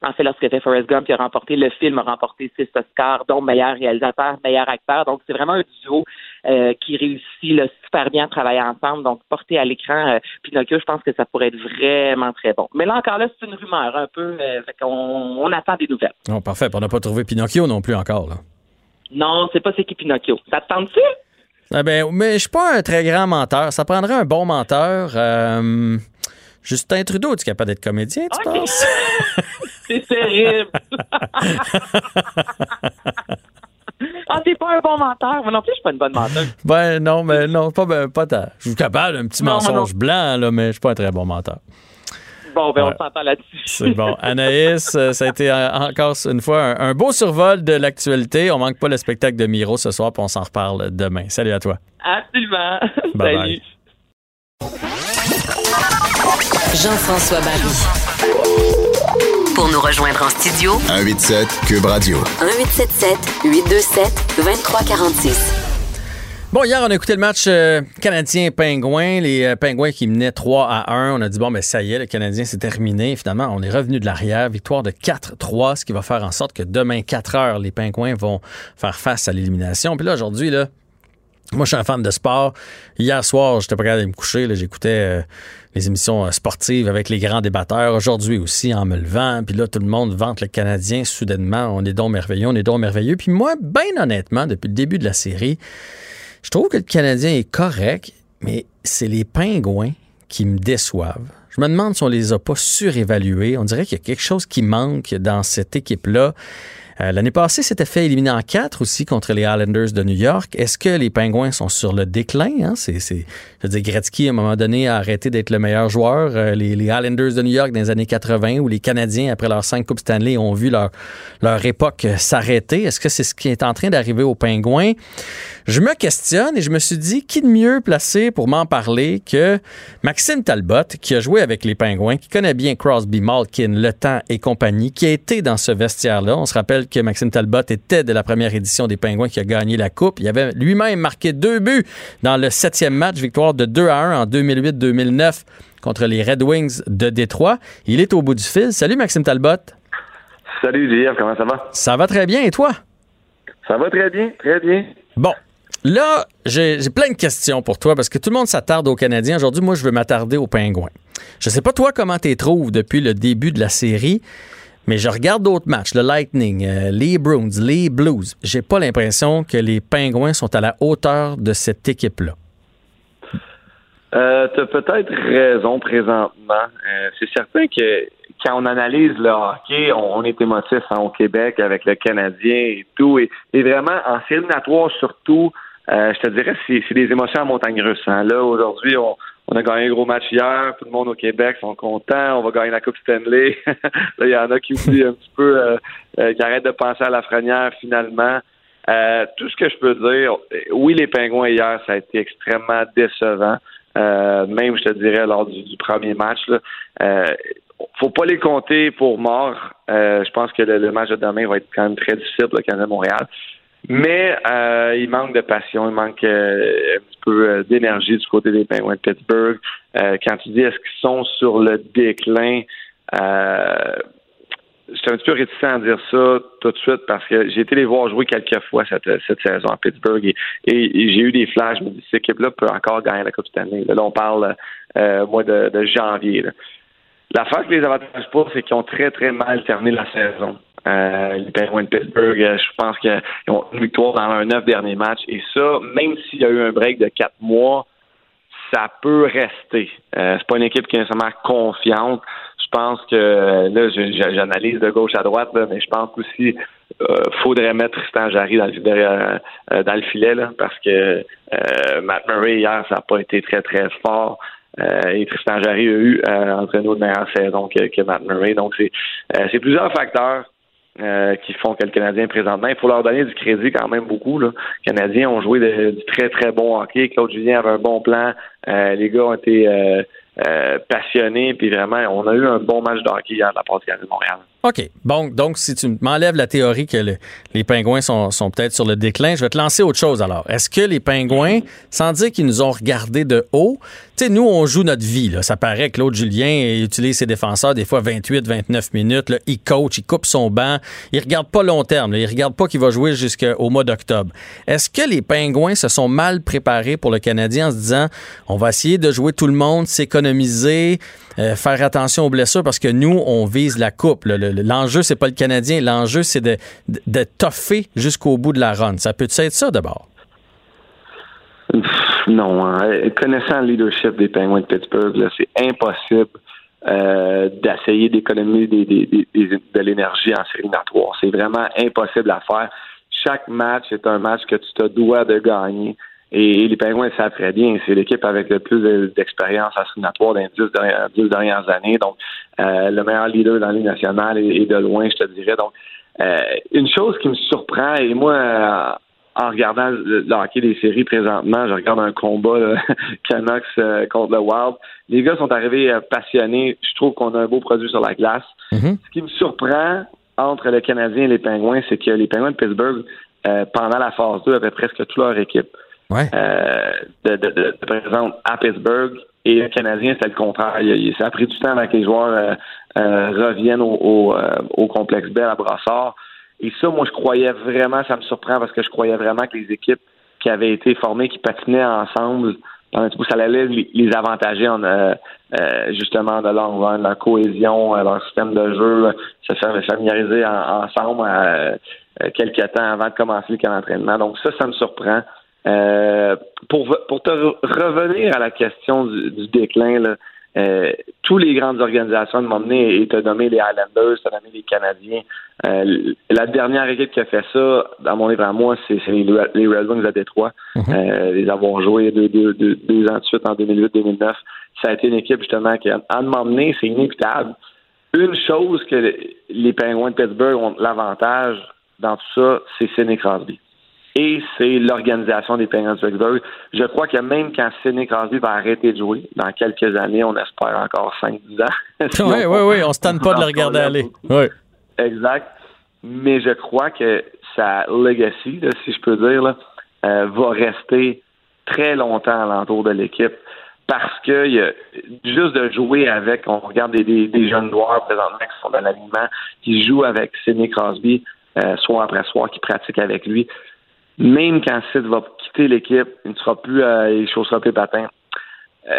en fait, lorsque fait Forrest Gump, il a remporté le film, a remporté six Oscars, dont meilleur réalisateur, meilleur acteur. Donc, c'est vraiment un duo euh, qui réussit là, super bien à travailler ensemble. Donc, porter à l'écran euh, Pinocchio, je pense que ça pourrait être vraiment très bon. Mais là encore, là, c'est une rumeur un peu. Euh, fait on attend des nouvelles. Parfait. On n'a pas trouvé Pinocchio non plus encore, là. Non, c'est pas c'est qui Pinocchio. Ça te tente-tu? Ah ben, mais je suis pas un très grand menteur. Ça prendrait un bon menteur. Euh, Justin Trudeau, tu es capable d'être comédien, tu penses? C'est terrible. ah, t'es pas un bon menteur. Moi non plus, je suis pas une bonne menteuse. Ben non, mais non, pas, ben, pas tant. Je suis capable d'un petit Non, mensonge blanc, là, mais je suis pas un très bon menteur. Bon, ben, Ouais. on s'entend là-dessus. C'est bon. Anaïs, euh, ça a été euh, encore une fois un, un beau survol de l'actualité. On manque pas le spectacle de Miro ce soir, puis on s'en reparle demain. Salut à toi. Absolument. Bye Salut. bye. Jean-François Barry. Pour nous rejoindre en studio, 187 Cube Radio. 1877 827 2346. Bon, hier, on a écouté le match euh, canadien-pingouin. Les euh, pingouins qui menaient 3 à 1. On a dit, bon, ben ça y est, le Canadien, c'est terminé. Finalement, on est revenu de l'arrière. Victoire de 4-3, ce qui va faire en sorte que demain, 4 heures, les pingouins vont faire face à l'élimination. Puis là, aujourd'hui, là, moi, je suis un fan de sport. Hier soir, j'étais pas capable de me coucher. J'écoutais euh, les émissions sportives avec les grands débatteurs. Aujourd'hui aussi, en me levant. Puis là, tout le monde vante le Canadien soudainement. On est donc merveilleux, on est donc merveilleux. Puis moi, bien honnêtement, depuis le début de la série, je trouve que le Canadien est correct, mais c'est les pingouins qui me déçoivent. Je me demande si on les a pas surévalués. On dirait qu'il y a quelque chose qui manque dans cette équipe-là. Euh, L'année passée, c'était fait éliminer en quatre aussi contre les Islanders de New York. Est-ce que les Pingouins sont sur le déclin? Hein? C'est, je veux dire, Gretzky, à un moment donné, a arrêté d'être le meilleur joueur. Euh, les, les Islanders de New York dans les années 80, où les Canadiens, après leurs cinq Coupes Stanley, ont vu leur, leur époque s'arrêter. Est-ce que c'est ce qui est en train d'arriver aux Pingouins? Je me questionne et je me suis dit, qui de mieux placé pour m'en parler que Maxime Talbot, qui a joué avec les Pingouins, qui connaît bien Crosby, Malkin, Le Temps et compagnie, qui a été dans ce vestiaire-là. On se rappelle que Maxime Talbot était de la première édition des Pingouins qui a gagné la Coupe. Il avait lui-même marqué deux buts dans le septième match, victoire de 2 à 1 en 2008-2009 contre les Red Wings de Détroit. Il est au bout du fil. Salut Maxime Talbot. Salut JF, comment ça va? Ça va très bien et toi? Ça va très bien, très bien. Bon, Là, j'ai plein de questions pour toi parce que tout le monde s'attarde aux Canadiens. Aujourd'hui, moi, je veux m'attarder aux Pingouins. Je sais pas toi comment tu trouves depuis le début de la série, mais je regarde d'autres matchs, le Lightning, euh, les Bruins, les Blues. J'ai pas l'impression que les Pingouins sont à la hauteur de cette équipe-là. Euh, tu peut-être raison présentement. Euh, c'est certain que quand on analyse le hockey, on, est émotif hein, au Québec avec le Canadien et tout. Et, vraiment, en série surtout, euh, je te dirais, c'est, des émotions en montagne russe. Hein. Là, aujourd'hui, on, a gagné un gros match hier. Tout le monde au Québec sont contents. On va gagner la Coupe Stanley. Là, il y en a qui oublient un petit peu, euh, euh, qui arrêtent de penser à la frenière finalement. tout ce que je peux dire, oui, les Pingouins hier, ça a été extrêmement décevant. même, je te dirais, lors du, premier match. Faut pas les compter pour mort. je pense que le, match de demain va être quand même très difficile pour le Canada-Montréal. Mais euh, il manque de passion, il manque euh, un petit peu euh, d'énergie du côté des Penguins de Pittsburgh. quand tu dis est-ce qu'ils sont sur le déclin, j'étais un petit peu réticent à dire ça tout de suite parce que j'ai été les voir jouer quelques fois cette, cette saison à Pittsburgh et, j'ai eu des flashs. Je me dis, cette équipe-là peut encore gagner la Coupe Stanley. Là, on parle euh, mois de, de janvier. Là. L'affaire que les avantages pas, c'est qu'ils ont très, très mal terminé la saison. Euh, les Penguins de Pittsburgh, euh, je pense qu'ils ont une victoire dans leurs neuf derniers matchs. Et ça, même s'il y a eu un break de quatre mois, ça peut rester. Euh, c'est pas une équipe qui est nécessairement confiante. Je pense que là, j'analyse de gauche à droite, mais je pense aussi euh, faudrait mettre Tristan Jarry dans le, dans le filet là, parce que Matt Murray hier, ça n'a pas été très très fort. Et Tristan Jarry a eu entre nous de meilleure saison que, que Matt Murray. Donc c'est c'est plusieurs facteurs. Euh, qui font que le Canadien présentement. Il faut leur donner du crédit quand même beaucoup. Là. Les Canadiens ont joué du très, très bon hockey. Claude Julien avait un bon plan. Euh, les gars ont été euh, passionnés. Puis vraiment, on a eu un bon match de hockey hier de la part du Canadien de Montréal. OK. Bon, donc, si tu m'enlèves la théorie que les pingouins sont, peut-être sur le déclin, je vais te lancer autre chose alors. Est-ce que les pingouins, sans dire qu'ils nous ont regardés de haut, tu sais, nous, on joue notre vie. Là. Ça paraît que Claude Julien utilise ses défenseurs des fois 28, 29 minutes. Là. Il coach, il coupe son banc. Il regarde pas long terme. Il regarde pas qu'il va jouer jusqu'au mois d'octobre. Est-ce que les pingouins se sont mal préparés pour le Canadien en se disant on va essayer de jouer tout le monde, s'économiser, euh, faire attention aux blessures parce que nous, on vise la coupe. L'enjeu, c'est pas le Canadien. L'enjeu, c'est de, de, toffer jusqu'au bout de la run. Ça peut être ça d'abord? Non. Hein. Connaissant le leadership des Penguins de Pittsburgh, c'est impossible euh, d'essayer d'économiser de l'énergie en série. C'est vraiment impossible à faire. Chaque match est un match que tu te dois de gagner. Et, les Pingouins savent très bien. C'est l'équipe avec le plus d'expérience assignatoire dans les dix dernières, années. Donc, euh, le meilleur leader dans la Ligue nationale et, de loin, je te dirais. Donc, euh, une chose qui me surprend, et moi, en regardant le, hockey des séries présentement, je regarde un combat Canucks euh, contre le Wild. Les gars sont arrivés passionnés. Je trouve qu'on a un beau produit sur la glace. Mm-hmm. Ce qui me surprend entre le Canadien et les Pingouins, c'est que les Pingouins de Pittsburgh, pendant la phase 2, avaient presque toute leur équipe ouais. euh, de, de, de, à Pittsburgh. Et le Canadien, c'est le contraire. Il, ça a pris du temps avant que les joueurs euh, euh, reviennent euh, au, complexe Bell à Brassard. Et ça, moi, je croyais vraiment, ça me surprend parce que je croyais vraiment que les équipes qui avaient été formées, qui patinaient ensemble, ça allait les, avantager en, euh, justement de leur, leur cohésion, leur système de jeu, se faire familiariser ensemble quelques temps avant de commencer le camp d'entraînement. Donc ça, ça me surprend. Euh, pour, pour te revenir à la question du, déclin, là, euh, tous les grandes organisations de m'emmener et t'as nommé les Highlanders, t'as nommé les Canadiens. Euh, la dernière équipe qui a fait ça, dans mon livre à moi, c'est les, les Red Wings à Détroit. euh, les avoir joués deux, deux, deux, deux ans de suite en 2008-2009. Ça a été une équipe justement qui a à m'emmener, c'est inévitable. Une chose que les Penguins de Pittsburgh ont l'avantage dans tout ça, c'est Sidney Crosby. Et c'est l'organisation des Penguins de Pittsburgh. Je crois que même quand Sidney Crosby va arrêter de jouer, dans quelques années, on espère encore 5-10 ans. Oui, oui, oui, on se tente pas de le regarder aller. Oui. Exact. Mais je crois que sa legacy, là, si je peux dire, là, euh, va rester très longtemps alentour de l'équipe parce que y a, juste de jouer avec, on regarde des, des, des jeunes joueurs présentement qui sont dans l'alignement, qui jouent avec Sidney Crosby euh, soir après soir, qui pratiquent avec lui. Même quand Sid va quitter l'équipe, il ne sera plus il chaussera plus patin. Euh,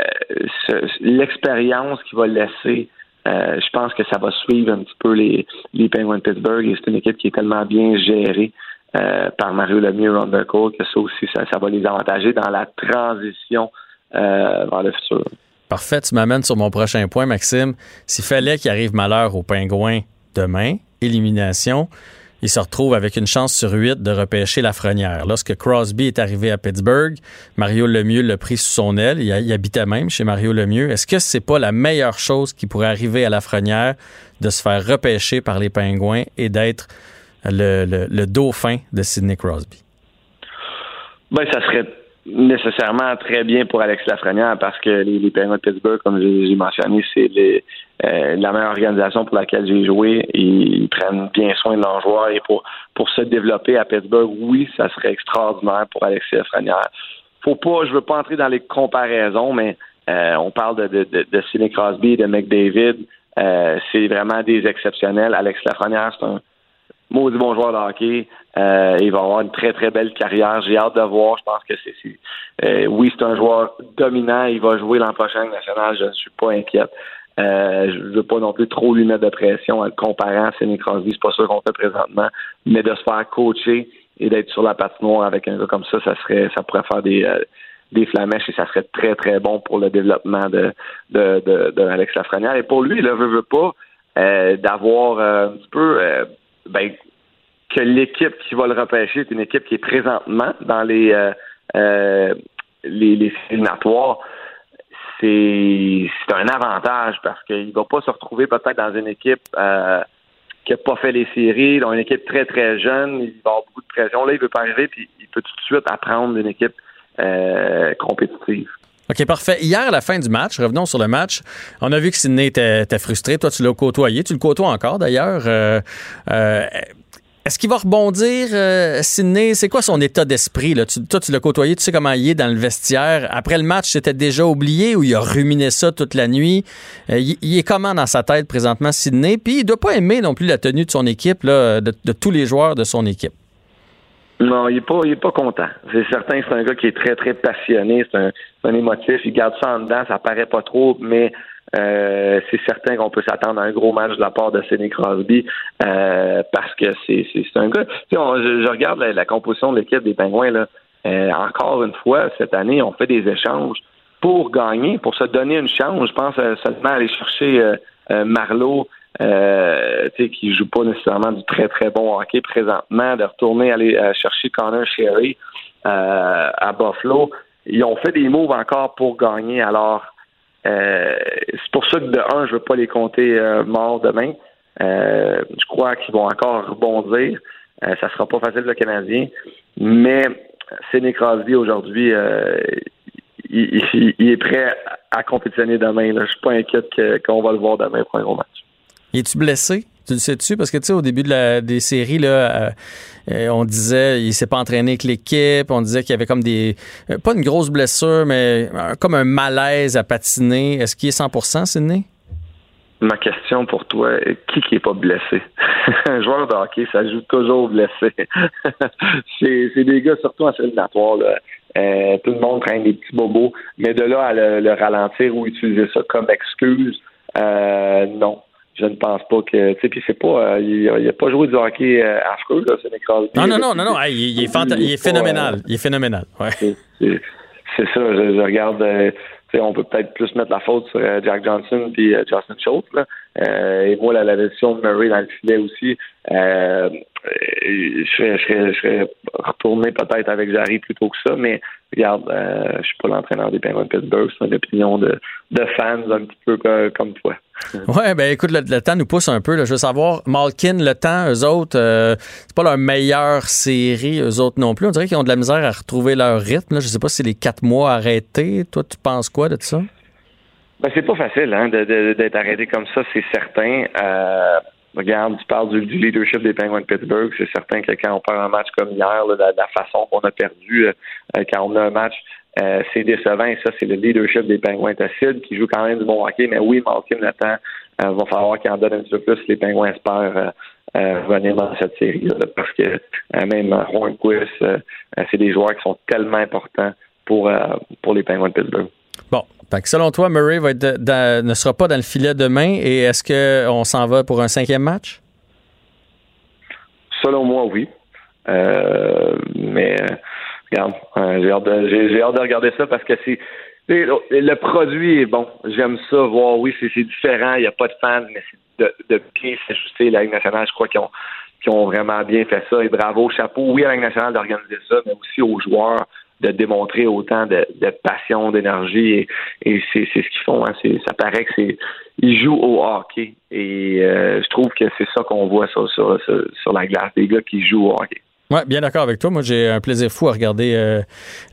ce- L'expérience qu'il va laisser, euh, je pense que ça va suivre un petit peu les, les Penguins de Pittsburgh et c'est une équipe qui est tellement bien gérée euh, par Mario Lemieux et que ça aussi, ça, ça va les avantager dans la transition vers le futur. Parfait, tu m'amènes sur mon prochain point, Maxime. S'il fallait qu'il arrive malheur aux Pingouins demain, élimination, il se retrouve avec une chance sur huit de repêcher Lafrenière. Lorsque Crosby est arrivé à Pittsburgh, Mario Lemieux l'a pris sous son aile. Il, habitait même chez Mario Lemieux. Est-ce que c'est pas la meilleure chose qui pourrait arriver à Lafrenière de se faire repêcher par les Pingouins et d'être le, dauphin de Sidney Crosby? Ben, ça serait nécessairement très bien pour Alex Lafrenière parce que les, Penguins de Pittsburgh, comme j'ai mentionné, c'est les- euh, la meilleure organisation pour laquelle j'ai joué. Ils, prennent bien soin de leurs joueurs et pour, pour se développer à Pittsburgh, oui, ça serait extraordinaire pour Alexis Lafrenière. Faut pas, je veux pas entrer dans les comparaisons, mais euh, on parle de, de, de, de Sidney Crosby, de McDavid. Euh, c'est vraiment des exceptionnels. Alex Lafrenière, c'est un maudit bon joueur de hockey. Euh, il va avoir une très, très belle carrière. J'ai hâte de voir. Je pense que c'est. euh, oui, c'est un joueur dominant. Il va jouer l'an prochain national. Je ne suis pas inquiète. Euh, je veux pas non plus trop lui mettre de pression en le comparant à Sidney Crosby. C'est pas ça qu'on fait présentement. Mais de se faire coacher et d'être sur la patinoire avec un gars comme ça, ça serait ça pourrait faire des. euh, des flamèches et ça serait très très bon pour le développement de de, de, de Alex Lafrenière et pour lui il ne veut, pas euh, d'avoir euh, un petit peu euh, ben, que l'équipe qui va le repêcher est une équipe qui est présentement dans les euh, les, les c'est un avantage parce qu'il va pas se retrouver peut-être dans une équipe euh, qui n'a pas fait les séries, dans une équipe très très jeune, il va avoir beaucoup de pression. Là, il veut pas arriver puis il peut tout de suite apprendre d'une équipe euh, compétitive. OK, parfait. Hier, à la fin du match, revenons sur le match, on a vu que Sidney était, frustré. Toi, tu l'as côtoyé. Tu le côtoies encore, d'ailleurs. Euh, est-ce qu'il va rebondir, euh, Sidney? C'est quoi son état d'esprit? Là? Tu- toi, tu l'as côtoyé, tu sais comment il est dans le vestiaire. Après le match, c'était déjà oublié ou il a ruminé ça toute la nuit? Euh, il, est comment dans sa tête présentement, Sidney? Puis il doit pas aimer non plus la tenue de son équipe, là, de, tous les joueurs de son équipe. Non, il est pas, il est pas content. C'est certain c'est un gars qui est très, très passionné. C'est un, un émotif. Il garde ça en dedans. Ça paraît pas trop, mais euh, c'est certain qu'on peut s'attendre à un gros match de la part de Sidney Crosby euh, parce que c'est, c'est, c'est un gars. On- je, je regarde la, la composition de l'équipe des Pingouins là. Euh, encore une fois, cette année, on fait des échanges pour gagner, pour se donner une chance. Je pense euh, seulement aller chercher euh, euh, Marlowe, euh, tu sais, qui joue pas nécessairement du très très bon hockey présentement, de retourner aller euh, chercher Connor Sherry euh, à Buffalo. Ils ont fait des moves encore pour gagner. Alors, euh, c'est pour ça que de un, je veux pas les compter euh, morts demain. Euh, je crois qu'ils vont encore rebondir. Euh, ça sera pas facile le Canadien, mais Sidney Crosby aujourd'hui, euh, il, il- il est prêt à compétitionner demain. Là. Je suis pas inquiète qu'on va le voir demain pour un gros match. Es-tu blessé? Tu le sais-tu? Parce que, tu sais, au début de la, des séries, là, euh, euh, on disait il s'est pas entraîné avec l'équipe. On disait qu'il y avait comme des... euh, pas une grosse blessure, mais comme un malaise à patiner. Est-ce qu'il est 100% Sidney? Ma question pour toi, qui qui est pas blessé? un joueur de hockey, ça joue toujours blessé. c'est des gars, surtout en éliminatoire, là. Tout le monde traîne des petits bobos, mais de là à le, le ralentir ou utiliser ça comme excuse, euh, non. Je ne pense pas que. Tu sais, puis c'est pas. euh, il, il a pas joué du hockey euh, affreux, là, c'est. Non, non, non, non, non. Hey, il, il est fanta- il est phénoménal. Il est phénoménal. Ouais. C'est ça, je, je regarde euh, on peut peut-être plus mettre la faute sur euh, Jack Johnson puis Justin Schultz. Là. Et moi, la, la version de Murray dans le filet aussi, euh, je, serais, je, serais, je serais retourné peut-être avec Jarry plutôt que ça, mais regarde, euh, je suis pas l'entraîneur des Penguins de Pittsburgh, c'est une opinion de, de fans un petit peu comme, comme toi. Ouais, ben écoute, le, le, temps nous pousse un peu. Là. Je veux savoir, Malkin, le temps, eux autres, euh, c'est pas leur meilleure série, eux autres non plus. On dirait qu'ils ont de la misère à retrouver leur rythme. Là. Je sais pas si c'est les quatre mois arrêtés. Toi, tu penses quoi de ça? Ben, c'est pas facile hein, d'être arrêté comme ça, c'est certain. Euh, regarde, tu parles du, leadership des Penguins de Pittsburgh. C'est certain que quand on perd un match comme hier, la, façon qu'on a perdu euh, quand on a un match, euh, c'est décevant. Et ça, c'est le leadership des Penguins acides qui joue quand même du bon hockey. Mais oui, Malkin, temps, euh, va falloir qu'il en donne un petit peu plus. Les Penguins espèrent euh, revenir dans cette série là, parce que même Hornquist, c'est des joueurs qui sont tellement importants pour, pour les Penguins de Pittsburgh. Bon, selon toi, Murray va être ne sera pas dans le filet demain et est-ce qu'on s'en va pour un cinquième match? Selon moi, oui. Euh, mais regarde, j'ai hâte, de, j'ai, hâte de regarder ça parce que c'est le, produit est bon. J'aime ça, voir, oui, c'est, différent, il n'y a pas de fans, mais c'est de, de bien s'ajuster. La Ligue nationale, je crois qu'ils ont, qu'ils ont vraiment bien fait ça. Et bravo, chapeau, oui, à la Ligue nationale d'organiser ça, mais aussi aux joueurs de démontrer autant de, de passion, d'énergie et, et c'est, ce qu'ils font. Hein. Ça paraît que c'est ils jouent au hockey et euh, je trouve que c'est ça qu'on voit sur, sur, sur, sur la glace, des gars qui jouent au hockey. Oui, bien d'accord avec toi. Moi, j'ai un plaisir fou à regarder euh,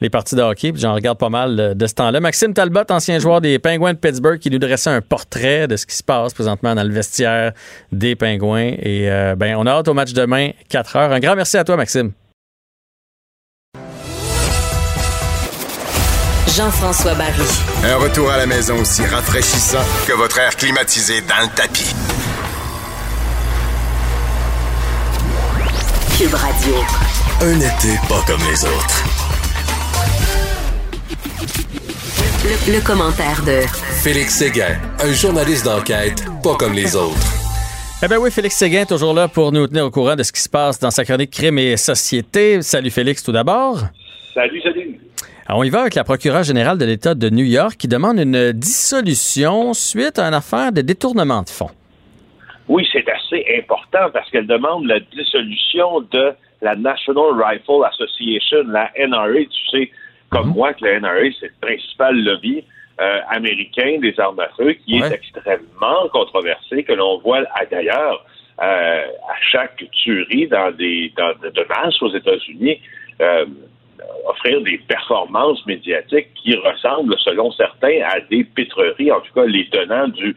les parties de hockey. J'en regarde pas mal euh, de ce temps-là. Maxime Talbot, ancien joueur des Pingouins de Pittsburgh, qui nous dressait un portrait de ce qui se passe présentement dans le vestiaire des Pingouins. Et euh, ben, on a hâte au match demain, 4 heures. Un grand merci à toi, Maxime. Jean-François Barry. Un retour à la maison aussi rafraîchissant que votre air climatisé dans le tapis. Cube Radio. Un été pas comme les autres. Le, le, commentaire de Félix Séguin, un journaliste d'enquête pas comme les autres. Eh bien oui, Félix Séguin toujours là pour nous tenir au courant de ce qui se passe dans sa chronique Crime et Société. Salut Félix tout d'abord. Salut, salut. Alors, on y va avec la procureure générale de l'État de New York qui demande une dissolution suite à une affaire de détournement de fonds. Oui, c'est assez important parce qu'elle demande la dissolution de la National Rifle Association, la NRA. Tu sais, comme mm-hmm. moi, que la NRA, c'est le principal lobby euh, américain des armes à feu qui ouais. est extrêmement controversé, que l'on voit d'ailleurs euh, à chaque tuerie dans des dans, de masse aux États-Unis. Euh, offrir des performances médiatiques qui ressemblent, selon certains, à des pétreries, en tout cas les tenants du,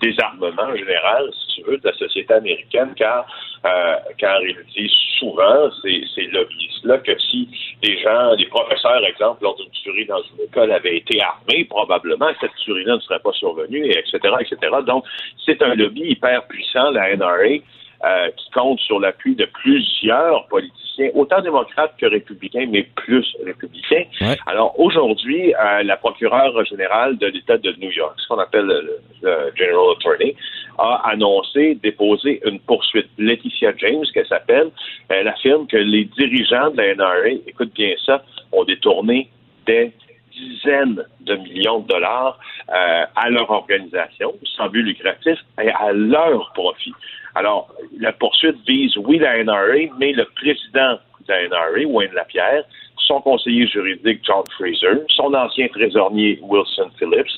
désarmement général, si tu veux, de la société américaine, car, euh, car ils disent souvent, ces, ces lobbyistes-là, que si des gens, des professeurs, exemple, lors d'une tuerie dans une école avaient été armés, probablement cette tuerie-là ne serait pas survenue, et etc., etc. Donc, c'est un lobby hyper puissant, la NRA, euh, qui compte sur l'appui de plusieurs politiciens, autant démocrates que républicains, mais plus républicains. Ouais. Alors aujourd'hui, euh, la procureure générale de l'État de New York, ce qu'on appelle le, le, General Attorney, a annoncé déposer une poursuite. Laetitia James, qu'elle s'appelle, elle affirme que les dirigeants de la NRA, écoute bien ça, ont détourné des dizaines de millions de dollars euh, à leur organisation, sans but lucratif, et à leur profit. Alors, la poursuite vise, oui, la NRA, mais le président de la NRA, Wayne Lapierre, son conseiller juridique, John Fraser, son ancien trésorier, Wilson Phillips,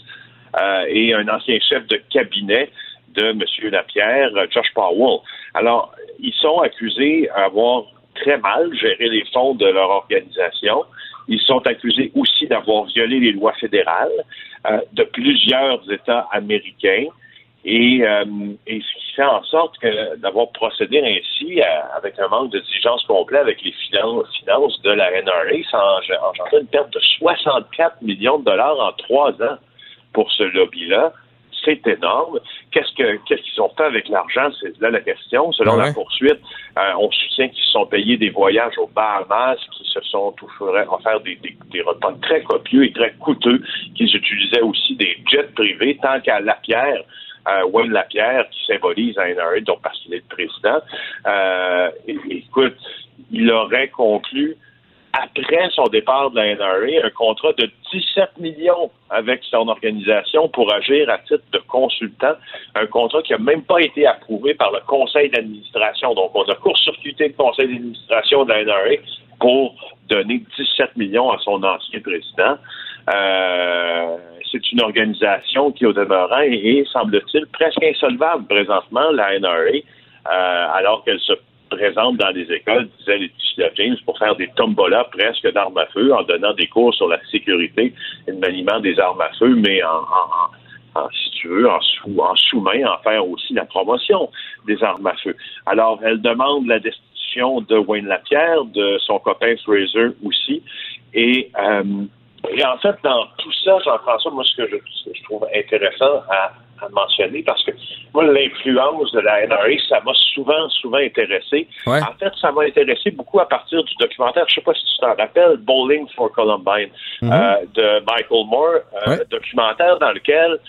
euh, et un ancien chef de cabinet de M. Lapierre, Josh Powell. Alors, ils sont accusés d'avoir très mal géré les fonds de leur organisation. Ils sont accusés aussi d'avoir violé les lois fédérales euh, de plusieurs États américains. Et, euh, et, ce qui fait en sorte que d'avoir procédé ainsi à, avec un manque de diligence complet avec les finances, finances de la NRA, ça a engendré une perte de 64 millions de dollars en trois ans pour ce lobby-là. C'est énorme. Qu'est-ce que qu'est-ce qu'ils ont fait avec l'argent? C'est là la question. Selon ouais. la poursuite, euh, on soutient qu'ils se sont payés des voyages aux Bahamas, qui se sont offert des, des, des, repas très copieux et très coûteux, qu'ils utilisaient aussi des jets privés, tant qu'à Lapierre, euh, Lapierre, qui symbolise la NRA, donc parce qu'il est le président, euh, écoute, il aurait conclu après son départ de la NRA, un contrat de 17 millions avec son organisation pour agir à titre de consultant, un contrat qui n'a même pas été approuvé par le conseil d'administration. Donc, on a court-circuité le conseil d'administration de la NRA pour donner 17 millions à son ancien président. Euh, c'est une organisation qui, au demeurant, est, semble-t-il, presque insolvable présentement, la NRA, euh, alors qu'elle se présente dans les écoles, disait Laetitia James, pour faire des tombolas presque d'armes à feu, en donnant des cours sur la sécurité et le maniement des armes à feu, mais en, si tu veux, en, sous, en sous-main, en faire aussi la promotion des armes à feu. Alors, elle demande la destitution de Wayne Lapierre, de son copain Fraser aussi, et euh, et en fait, dans tout ça, Jean-François, moi, ce que je, trouve intéressant à, mentionner, parce que moi, l'influence de la NRA, ça m'a souvent, souvent intéressé. En fait, ça m'a intéressé beaucoup à partir du documentaire, je ne sais pas si tu t'en rappelles, Bowling for Columbine, Mhm. euh, de Michael Moore, euh, documentaire dans lequel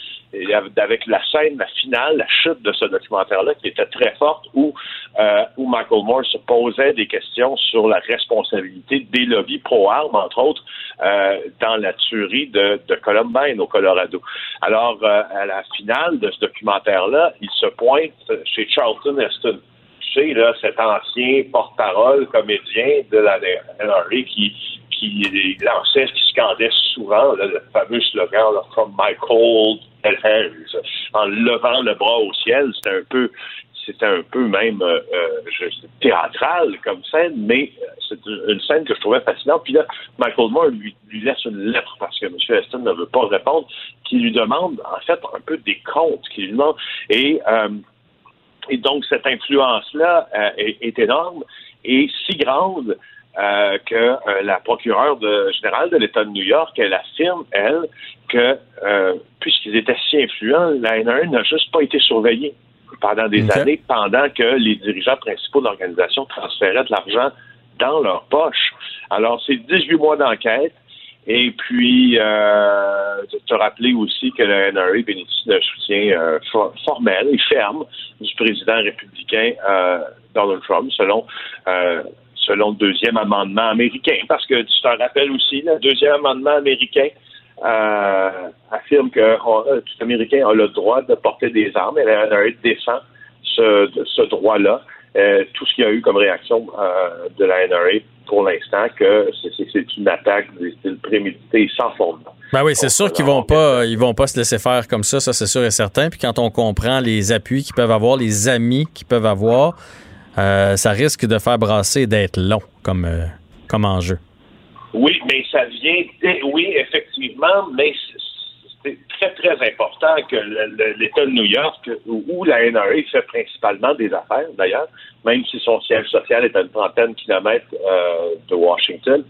avec la scène, la finale, la chute de ce documentaire-là qui était très forte, où, euh, où Michael Moore se posait des questions sur la responsabilité des lobbies pro-armes, entre autres, euh, dans la tuerie de, de Columbine au Colorado. Alors, euh, à la finale de ce documentaire-là, il se pointe chez Charlton Heston. Tu sais, là, cet ancien porte-parole comédien de la NRA qui, qui lançait, qui scandait souvent le fameux slogan là, From my en levant le bras au ciel. C'était un peu c'était un peu même euh, euh, théâtral comme scène, mais c'est une scène que je trouvais fascinante. Puis là, Michael Moore lui, lui laisse une lettre parce que M. Heston ne veut pas répondre, qui lui demande en fait un peu des comptes, qui lui demande et euh, et donc cette influence-là euh, est, énorme et si grande euh, que euh, la procureure de, générale de l'État de New York, elle affirme, elle, que puisqu'ils étaient si influents, la NRA n'a juste pas été surveillée pendant des Okay. années, pendant que les dirigeants principaux de l'organisation transféraient de l'argent dans leur poche. Alors, c'est 18 mois d'enquête. Et puis, euh, te rappeler aussi que la NRA bénéficie d'un soutien euh, for- formel et ferme du président républicain euh, Donald Trump, selon euh, selon le deuxième amendement américain. Parce que tu te rappelles aussi, le deuxième amendement américain euh, affirme que on- euh, tout Américain a le droit de porter des armes et la NRA défend ce, ce droit-là. Euh, tout ce qu'il y a eu comme réaction euh, de la NRA pour l'instant, que c'est- une attaque des styles prémédité sans fondement. Ben oui, c'est sûr qu'ils vont pas, ils vont pas se laisser faire comme ça, ça c'est sûr et certain. Puis quand on comprend les appuis qu'ils peuvent avoir, les amis qu'ils peuvent avoir, euh, ça risque de faire brasser et d'être long comme, euh, comme enjeu. Oui, mais ça vient, oui, effectivement, mais c'est- très, très important que l'État de New York, où la NRA fait principalement des affaires, d'ailleurs, même si son siège social est à une trentaine de kilomètres euh, de Washington,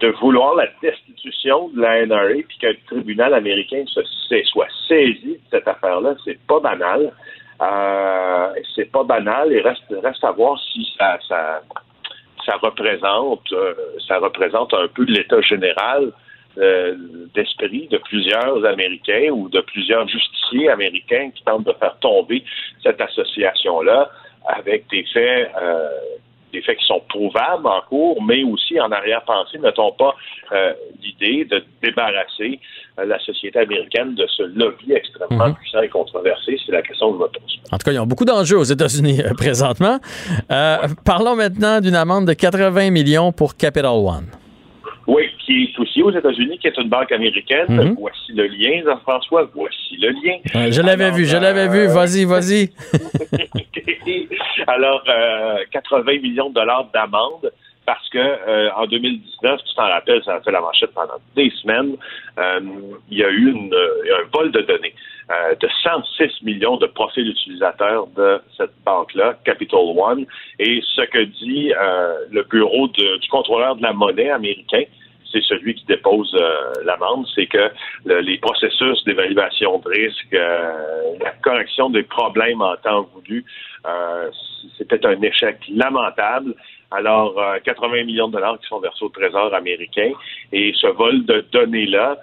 de vouloir la destitution de la NRA puis qu'un tribunal américain se- soit saisi de cette affaire-là, c'est pas banal. Euh, c'est pas banal et reste, reste à voir si ça, ça, ça représente euh, ça représente un peu l'état général euh, d'esprit de plusieurs Américains ou de plusieurs justiciers américains qui tentent de faire tomber cette association-là avec des faits euh, des faits qui sont prouvables en cours, mais aussi en arrière-pensée, n'a-t-on pas euh, l'idée de débarrasser euh, la société américaine de ce lobby extrêmement Mhm. puissant et controversé? C'est la question que je me pose. En tout cas, ils ont beaucoup d'enjeux aux États-Unis euh, présentement. Euh, Parlons maintenant d'une amende de 80 millions pour Capital One. Oui, qui est aussi aux États-Unis, qui est une banque américaine. Mhm. Voici le lien, Jean-François. Voici le lien. Ouais, je l'avais vu, je l'avais euh, vu. Vas-y, vas-y. Alors, euh, 80 millions de dollars d'amende parce que euh, en 2019, tu t'en rappelles, ça a fait la manchette pendant des semaines, euh, il y a eu une, euh, un vol de données euh, de 106 millions de profils utilisateurs de cette banque-là, Capital One, et ce que dit euh, le bureau de- du contrôleur de la monnaie américain, c'est celui qui dépose euh, l'amende, c'est que le- les processus d'évaluation de risque, euh, la correction des problèmes en temps voulu, euh, c'était un échec lamentable. Alors, euh, 80 millions de dollars qui sont versés au Trésor américain et ce vol de données-là,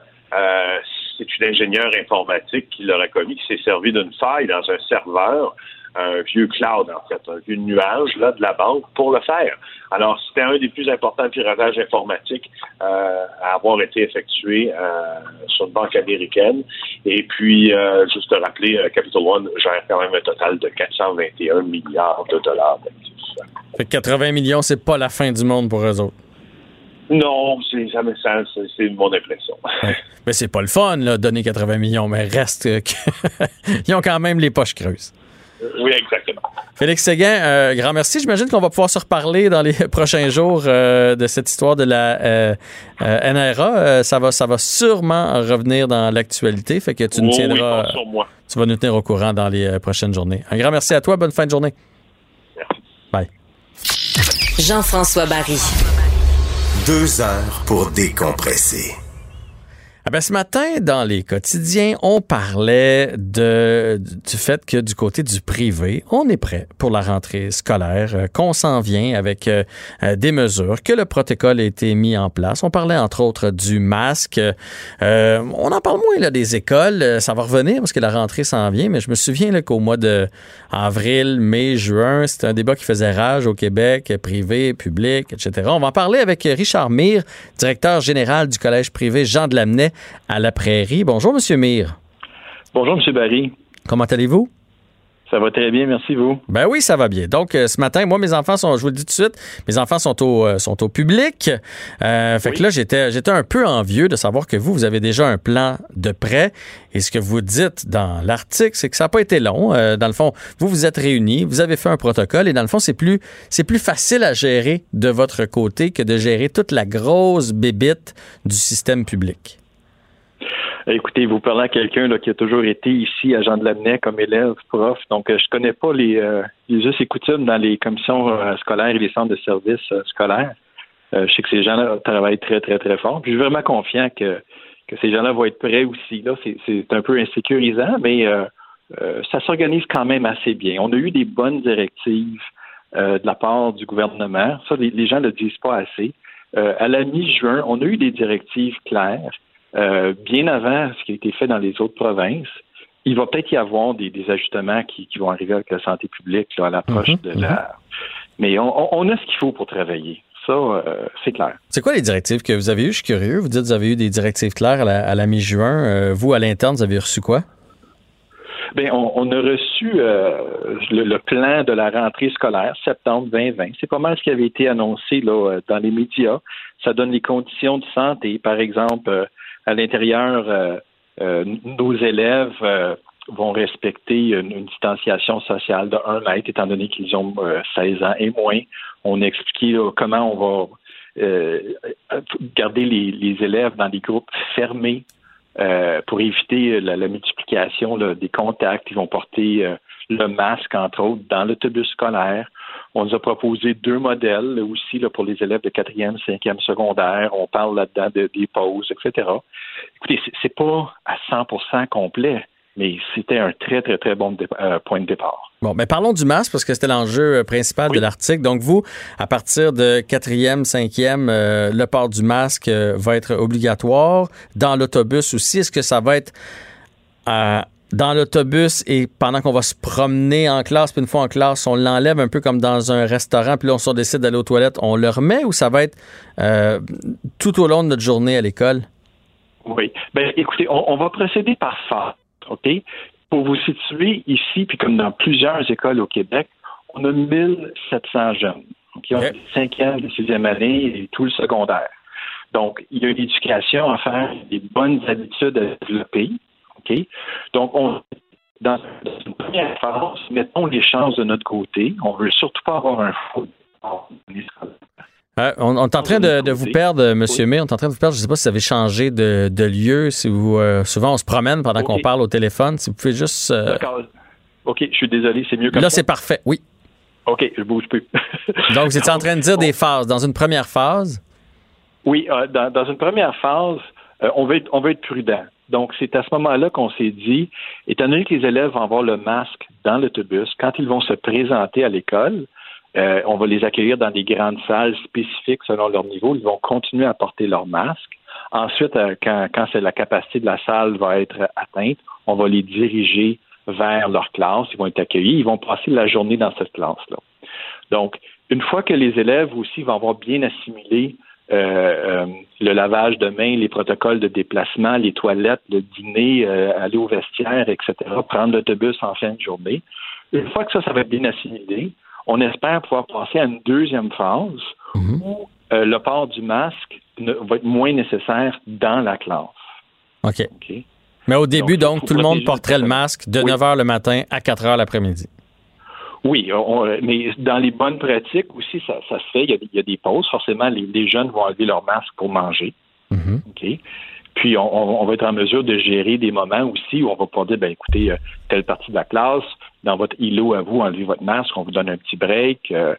c'est une ingénieure informatique qui l'aurait commis, qui s'est servi d'une faille dans un serveur un vieux cloud, en fait, un vieux nuage là, de la banque pour le faire. Alors, c'était un des plus importants piratages informatiques euh, à avoir été effectué euh, sur une banque américaine. Et puis, euh, juste te rappeler, Capital One gère quand même un total de 421 milliards de dollars d'actifs. Fait que 80 millions, c'est pas la fin du monde pour eux autres. Non, c'est jamais ça, c'est mon impression. Mais c'est pas le fun, là, donner 80 millions, mais reste qu'ils ont quand même les poches creuses. Oui, exactement. Félix Séguin, euh, grand merci. J'imagine qu'on va pouvoir se reparler dans les prochains jours euh, de cette histoire de la euh, NRA. ça va, ça va sûrement revenir dans l'actualité. Fait que tu nous tiendras. Tu vas nous tenir au courant dans les prochaines journées. Un grand merci à toi. Bonne fin de journée. Merci. Bye. Jean-François Barry. Deux heures pour décompresser. Ah ben, ce matin, dans les quotidiens, on parlait de, du fait que du côté du privé, on est prêt pour la rentrée scolaire, euh, qu'on s'en vient avec euh, euh, des mesures, que le protocole a été mis en place. On parlait entre autres du masque. on en parle moins là, des écoles. Ça va revenir parce que la rentrée s'en vient, mais je me souviens qu'au mois de avril, mai, juin, c'était un débat qui faisait rage au Québec, privé, public, etc. On va en parler avec Richard Mire, directeur général du Collège privé Jean de Lamennais à la Prairie. Bonjour, Monsieur Mire. Bonjour, Monsieur Barry. Comment allez-vous? Ça va très bien, merci vous. Ben oui, ça va bien. Donc euh, ce matin, moi mes enfants sont, je vous le dis tout de suite, mes enfants sont au euh, sont au public. Euh, fait que là j'étais j'étais un peu envieux de savoir que vous vous avez déjà un plan de prêt. Et ce que vous dites dans l'article, c'est que ça n'a pas été long. dans le fond, vous vous êtes réunis, vous avez fait un protocole et dans le fond c'est plus c'est plus facile à gérer de votre côté que de gérer toute la grosse bébite du système public. Écoutez, vous parlez à quelqu'un qui a toujours été ici à Jean de Lamennais comme élève, prof. Donc, euh, je connais pas les, euh, les us et coutumes dans les commissions euh, scolaires et les centres de services scolaires. je sais que ces gens-là travaillent très, très, très fort. Puis, je suis vraiment confiant que, que ces gens-là vont être prêts aussi. Là, c'est un peu insécurisant, mais ça s'organise quand même assez bien. On a eu des bonnes directives de la part du gouvernement. Ça, les gens ne le disent pas assez. à la mi-juin, on a eu des directives claires euh, bien avant ce qui a été fait dans les autres provinces. Il va peut-être y avoir des, ajustements qui, vont arriver avec la santé publique à l'approche mhm, de la. Mhm. Mais on, a ce qu'il faut pour travailler. Ça, euh, c'est clair. C'est quoi les directives que vous avez eues? Je suis curieux. Vous dites que vous avez eu des directives claires à la, mi-juin. Euh, vous, à l'interne, vous avez reçu quoi? Bien, on, a reçu le, plan de la rentrée scolaire septembre 2020. C'est pas mal ce qui avait été annoncé là, dans les médias. Ça donne les conditions de santé, par exemple, à l'intérieur, euh, euh, nos élèves euh, vont respecter une, distanciation sociale de 1 mètre, étant donné qu'ils ont 16 ans et moins. On a expliqué comment on va garder les, élèves dans des groupes fermés pour éviter la, multiplication des contacts. Ils vont porter le masque, entre autres, dans l'autobus scolaire. On nous a proposé deux modèles aussi là, pour les élèves de quatrième, cinquième secondaire. On parle là-dedans de, des pauses, etc. Écoutez, c'est pas à 100% complet, mais c'était un très, très, très bon euh, point de départ. Bon, mais parlons du masque parce que c'était l'enjeu euh, principal de l'article. Donc, vous, à partir de quatrième, cinquième, euh, le port du masque va être obligatoire. Dans l'autobus aussi, est-ce que ça va être dans l'autobus et pendant qu'on va se promener en classe, puis une fois en classe, on l'enlève un peu comme dans un restaurant, puis là, on décide d'aller aux toilettes, on le remet ou ça va être euh, tout au long de notre journée à l'école? Oui. Ben, écoutez, on, va procéder par phase, OK? Pour vous situer ici, puis comme dans plusieurs écoles au Québec, on a 1700 jeunes qui ont cinquième, sixième année et tout le secondaire. Donc, il y a une éducation à faire, des bonnes habitudes à développer. Donc, on, dans, une première phase, mettons les chances de notre côté. On ne veut surtout pas avoir un faux. Euh, on, est en train de, vous perdre, M. May. On est en train de vous perdre. Je ne sais pas si vous avez changé de, lieu. Si vous, euh, souvent, on se promène pendant qu'on parle au téléphone. Si vous pouvez juste. Euh, D'accord. OK, je suis désolé. C'est mieux comme Là, c'est parfait. Oui. OK, je bouge plus. Donc, vous étiez en train de dire des phases. Dans une première phase? Oui, dans, dans, une première phase, on, veut être, on veut être prudent. Donc, c'est à ce moment-là qu'on s'est dit, étant donné que les élèves vont avoir le masque dans l'autobus, quand ils vont se présenter à l'école, euh, on va les accueillir dans des grandes salles spécifiques selon leur niveau. Ils vont continuer à porter leur masque. Ensuite, euh, quand, quand la capacité de la salle va être atteinte, on va les diriger vers leur classe, ils vont être accueillis, ils vont passer la journée dans cette classe-là. Donc, une fois que les élèves aussi vont avoir bien assimilé euh, euh, le lavage de mains, les protocoles de déplacement, les toilettes, le dîner, euh, aller au vestiaire, etc., prendre l'autobus en fin de journée. Une fois que ça, ça va être bien assimilé, on espère pouvoir passer à une deuxième phase Mhm. où le port du masque ne, va être moins nécessaire dans la classe. OK. Mais au début, donc, tout le monde porterait le masque de Oui. 9 h le matin à 4 h l'après-midi. Oui, on- mais dans les bonnes pratiques aussi, ça, ça se fait. Il y a, des- il y a des pauses. Forcément, les, les jeunes vont enlever leur masque pour manger. OK? Puis, on, va être en mesure de gérer des moments aussi où on va pouvoir dire, ben écoutez, euh, telle partie de la classe, dans votre îlot à vous, enlevez votre masque, on vous donne un petit break. euh,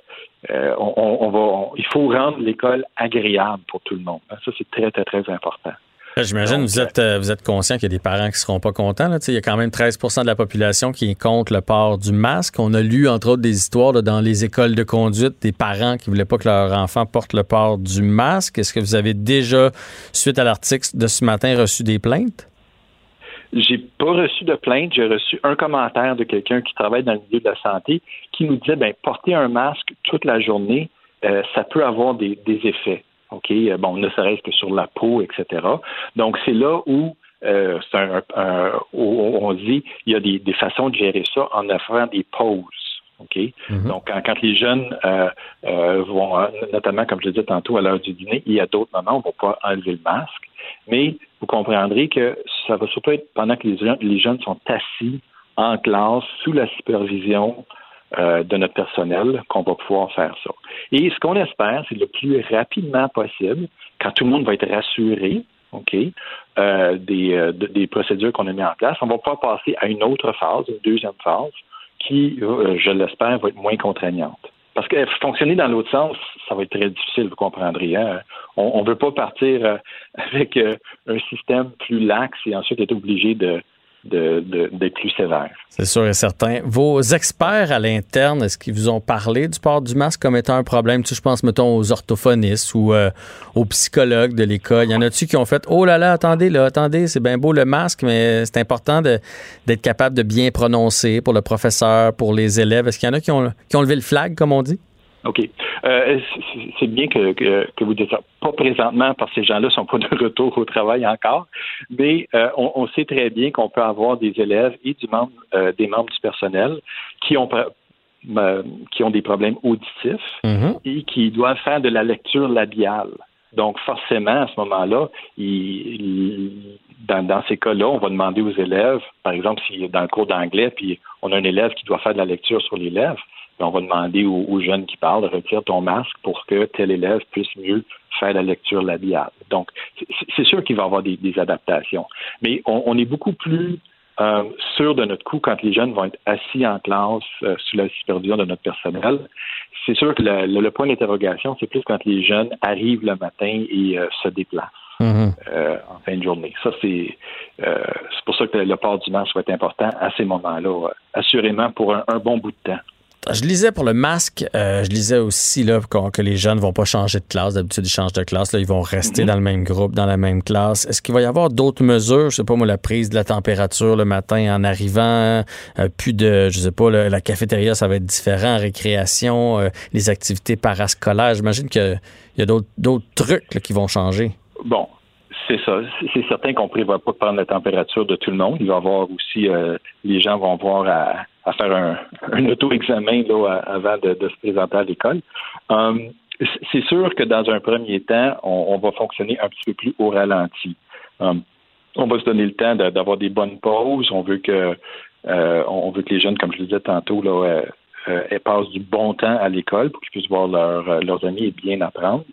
euh, on, on- on va, on- il faut rendre l'école agréable pour tout le monde. Ça, c'est très, très, très important. J'imagine vous êtes euh, vous êtes conscient qu'il y a des parents qui seront pas contents. Là. Il y a quand même 13% de la population qui est contre le port du masque. On a lu, entre autres, des histoires là, dans les écoles de conduite des parents qui voulaient pas que leur enfant porte le port du masque. Est-ce que vous avez déjà, suite à l'article de ce matin, reçu des plaintes? J'ai pas reçu de plainte, j'ai reçu un commentaire de quelqu'un qui travaille dans le milieu de la santé qui nous disait ben porter un masque toute la journée, euh, ça peut avoir des, des effets. OK? Euh, Bon, ne serait-ce que sur la peau, etc. Donc, c'est là où euh, c'est un, un- où on dit il y a des, des façons de gérer ça en offrant des pauses. OK? Donc, quand, quand les jeunes euh, euh, vont, euh, notamment, comme je le disais tantôt, à l'heure du dîner, il y a d'autres moments où on ne va pas enlever le masque. Mais vous comprendrez que ça va surtout être pendant que les les jeunes sont assis en classe sous la supervision euh, de notre personnel qu'on va pouvoir faire ça. Et ce qu'on espère, c'est le plus rapidement possible, quand tout le monde va être rassuré, OK, euh, des, euh, de- des procédures qu'on a mis en place, on va pas passer à une autre phase, une deuxième phase, qui, je l'espère, va être moins contraignante. Parce que fonctionner dans l'autre sens, ça va être très difficile, vous comprendrez. hein. On ne veut pas partir avec un système plus lax et ensuite être obligé de, de, plus sévère. C'est sûr et certain. Vos experts à l'interne, est-ce qu'ils vous ont parlé du port du masque comme étant un problème? Tu je pense, mettons, aux orthophonistes ou euh, aux psychologues de l'école. Il y en a-tu qui ont fait Oh là là, attendez, là, attendez, c'est bien beau le masque, mais c'est important d'être capable de bien prononcer pour le professeur, pour les élèves. Est-ce qu'il y en a qui qui ont levé le flag, comme on dit? OK. Euh, c'est- bien que, que, que vous dites ça. Pas présentement, parce que ces gens-là sont pas de retour au travail encore, mais euh, on, on sait très bien qu'on peut avoir des élèves et du membre, euh, des membres du personnel qui ont qui ont des problèmes auditifs et qui doivent faire de la lecture labiale. Donc, forcément, à ce moment-là, dans, dans ces cas-là, on va demander aux élèves, par exemple, si dans le cours d'anglais, puis on a un élève qui doit faire de la lecture sur les lèvres, on va demander aux, aux jeunes qui parlent, retire ton masque pour que tel élève puisse mieux faire la lecture labiale. Donc, c'est- sûr qu'il va y avoir des, des adaptations. Mais on, on est beaucoup plus euh, sûr de notre coup quand les jeunes vont être assis en classe euh, sous la supervision de notre personnel. C'est sûr que le, le- le point d'interrogation, c'est plus quand les jeunes arrivent le matin et euh, se déplacent euh, en fin de journée. Ça, c'est euh, pour ça que le port du masque va être important à ces moments-là, assurément pour un, un bon bout de temps. Je lisais pour le masque, euh, je lisais aussi là, que les jeunes vont pas changer de classe. D'habitude, ils changent de classe. Là, ils vont rester dans le même groupe, dans la même classe. Est-ce qu'il va y avoir d'autres mesures? Je sais pas, moi, la prise de la température le matin en arrivant, euh, plus de, je sais pas, là, la cafétéria, ça va être différent, récréation, euh, les activités parascolaires. J'imagine qu'il y a d'autres d'autres trucs là, qui vont changer. Bon, c'est ça. C'est- certain qu'on ne prévoit pas de prendre la température de tout le monde. Il va y avoir aussi, euh, les gens vont avoir à, faire un, auto-examen là, avant de, se présenter à l'école. Hum, c'est sûr que dans un premier temps, on, va fonctionner un petit peu plus au ralenti. Hum, on va se donner le temps d'avoir des bonnes pauses. On veut que euh, on veut que les jeunes, comme je le disais tantôt, là, euh, passent du bon temps à l'école pour qu'ils puissent voir leur- leurs amis et bien apprendre.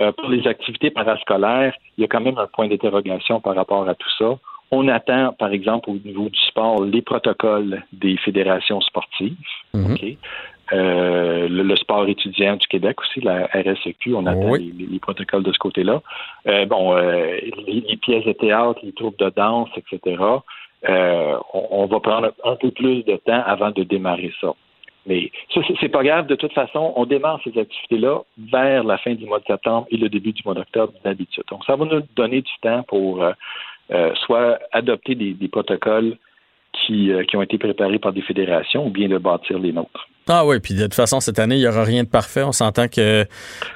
Euh, pour les activités parascolaires, il y a quand même un point d'interrogation par rapport à tout ça. On attend, par exemple, au niveau du sport, les protocoles des fédérations sportives. OK? Euh, le, le sport étudiant du Québec aussi, la RSEQ, on attend les, les- les protocoles de ce côté-là. Euh, bon, euh, les, les pièces de théâtre, les troupes de danse, etc. euh, on, on va prendre un peu plus de temps avant de démarrer ça. Mais ça, c'est- pas grave. De toute façon, on démarre ces activités-là vers la fin du mois de septembre et le début du mois d'octobre d'habitude. Donc, ça va nous donner du temps pour euh, euh, soit adopter des, des protocoles qui, euh, qui ont été préparés par des fédérations ou bien de bâtir les nôtres. Ah oui, puis de toute façon, cette année, il n'y aura rien de parfait. On s'entend que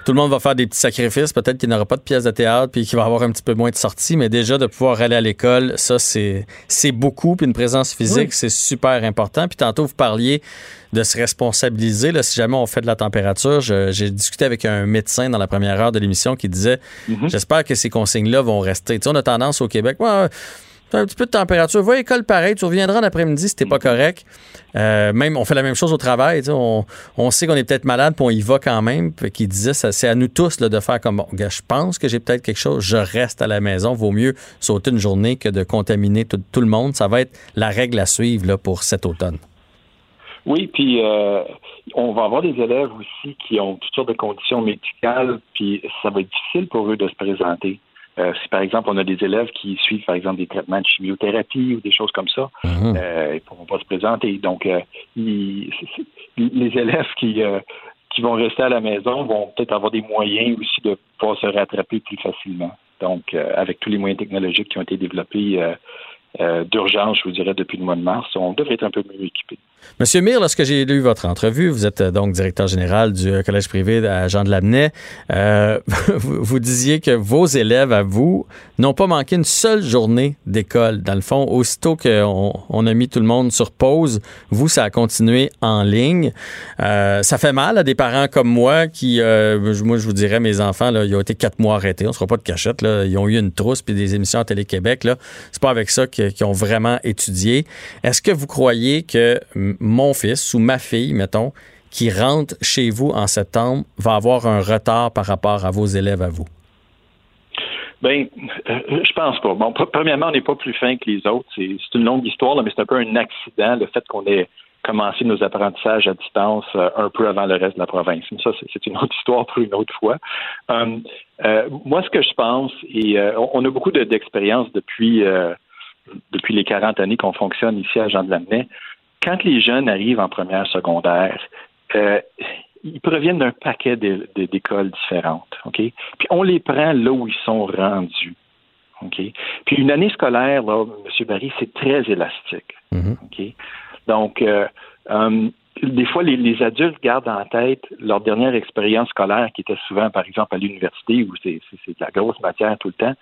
tout le monde va faire des petits sacrifices. Peut-être qu'il n'y aura pas de pièces de théâtre, puis qu'il va avoir un petit peu moins de sorties, mais déjà de pouvoir aller à l'école, ça, c'est, c'est beaucoup. Puis une présence physique, c'est super important. Puis tantôt, vous parliez de se responsabiliser. Là, si jamais on fait de la température, j'ai discuté avec un médecin dans la première heure de l'émission qui disait mm-hmm. J'espère que ces consignes-là vont rester. Tu sais, on a tendance au Québec. Ouais, un petit peu de température. Va à l'école pareil, tu reviendras en après-midi si t'es pas correct. Euh, même, on fait la même chose au travail. On, on sait qu'on est peut-être malade, puis on y va quand même. Puis qu'il disait, c'est à nous tous de faire comme, bon, je pense que j'ai peut-être quelque chose, je reste à la maison. Vaut mieux sauter une journée que de contaminer tout, le monde. Ça va être la règle à suivre pour cet automne. Oui, puis euh, on va avoir des élèves aussi qui ont toutes sortes de conditions médicales, puis ça va être difficile pour eux de se présenter. Euh, si par exemple on a des élèves qui suivent par exemple des traitements de chimiothérapie ou des choses comme ça, euh, ils ne pourront pas se présenter. Donc euh, les élèves qui qui vont rester à la maison vont peut-être avoir des moyens aussi de pouvoir se rattraper plus facilement. Donc avec tous les moyens technologiques qui ont été développés d'urgence, je vous dirais, depuis le mois de mars, on devrait être un peu mieux équipés. Monsieur Mir, lorsque j'ai lu votre entrevue, vous êtes euh, donc directeur général du euh, Collège privé à Jean de Lamennais. Euh, vous, disiez que vos élèves, à vous, n'ont pas manqué une seule journée d'école. Dans le fond, aussitôt qu'on on a mis tout le monde sur pause, vous, ça a continué en ligne. ça fait mal à des parents comme moi qui, moi, je vous dirais, mes enfants, là, ils ont été quatre mois arrêtés. On ne sera pas de cachette. Là. Ils ont eu une trousse puis des émissions à Télé-Québec. C'est pas avec ça qu'ils ont vraiment étudié. Est-ce que vous croyez que mon fils ou ma fille, mettons, qui rentre chez vous en septembre va avoir un retard par rapport à vos élèves à vous? Bien, euh, je pense pas. Bon, premièrement, on n'est pas plus fin que les autres. C'est une longue histoire, mais c'est un peu un accident, le fait qu'on ait commencé nos apprentissages à distance euh, un peu avant le reste de la province. Ça, c'est une autre histoire pour une autre fois. Euh, moi, ce que je pense, et on a beaucoup d'expérience depuis depuis les 40 années qu'on fonctionne ici à Jean de Lamennais quand les jeunes arrivent en première secondaire, euh, ils proviennent d'un paquet d'écoles différentes, OK? Puis on les prend là où ils sont rendus, OK? Puis une année scolaire, là, M. Barry, c'est très élastique, mm-hmm. OK? Donc, euh, euh, des fois, les, adultes gardent en tête leur dernière expérience scolaire, qui était souvent, par exemple, à l'université, où c'est de la grosse matière tout le temps.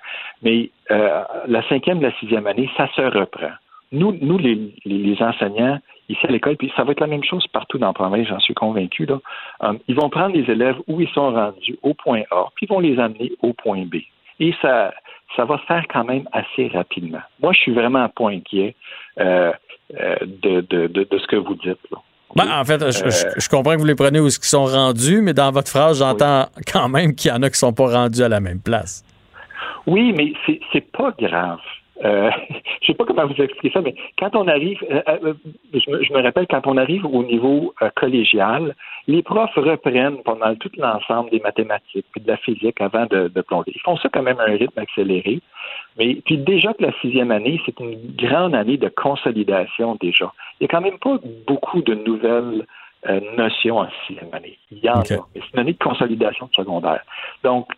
Mais la cinquième, la sixième année, ça se reprend nous, nous les, les, enseignants, ici à l'école, puis ça va être la même chose partout dans le province, j'en suis convaincu. Là. Euh, ils vont prendre les élèves où ils sont rendus au point A, puis ils vont les amener au point B. Et ça, ça va se faire quand même assez rapidement. Moi, je suis vraiment pas inquiet euh, euh, de, de, de, ce que vous dites. Là. Ben, en fait, je, je, comprends que vous les prenez où ils sont rendus, mais dans votre phrase, j'entends quand même qu'il y en a qui sont pas rendus à la même place. Oui, mais c'est pas grave. Euh, je sais pas comment vous expliquer ça, mais quand on arrive, euh, euh, je, me, rappelle quand on arrive au niveau collégial, les profs reprennent pendant tout l'ensemble des mathématiques et de la physique avant de, de, plonger. Ils font ça quand même à un rythme accéléré. Mais puis déjà que la sixième année, c'est une grande année de consolidation déjà. Il n'y a quand même pas beaucoup de nouvelles notions en sixième année. Il y en a, mais c'est une année de consolidation de secondaire. Donc,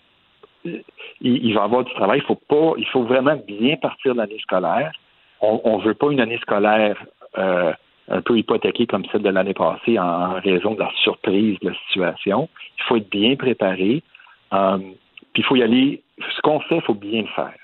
il, va avoir du travail. Il faut pas, il faut vraiment bien partir de l'année scolaire. On ne veut pas une année scolaire euh, un peu hypothéquée comme celle de l'année passée en, raison de la surprise de la situation. Il faut être bien préparé. Euh, puis il faut y aller. Ce qu'on fait, il faut bien le faire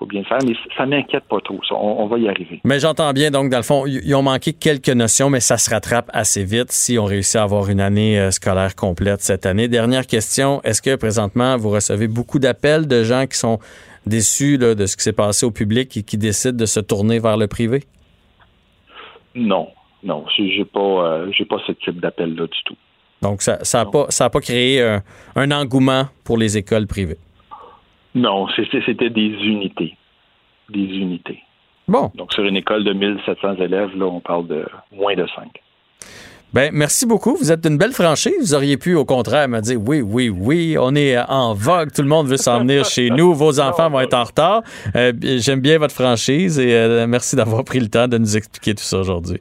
faut bien faire, mais ça m'inquiète pas trop. On, va y arriver. Mais j'entends bien, donc, dans le fond, ils ont manqué quelques notions, mais ça se rattrape assez vite si on réussit à avoir une année euh, scolaire complète cette année. Dernière question, est-ce que présentement, vous recevez beaucoup d'appels de gens qui sont déçus de ce qui s'est passé au public et qui décident de se tourner vers le privé? Non, non, j'ai pas, euh, j'ai pas ce type d'appel-là du tout. Donc, ça n'a pas, pas créé un engouement pour les écoles privées? Non, c'était des unités. Des unités. Bon. Donc, sur une école de 1700 élèves, là, on parle de moins de 5. Ben, merci beaucoup. Vous êtes une belle franchise. Vous auriez pu, au contraire, me dire oui, oui, oui, on est en vogue. Tout le monde veut s'en venir chez nous. Vos enfants vont être en retard. Euh, j'aime bien votre franchise et euh, merci d'avoir pris le temps de nous expliquer tout ça aujourd'hui.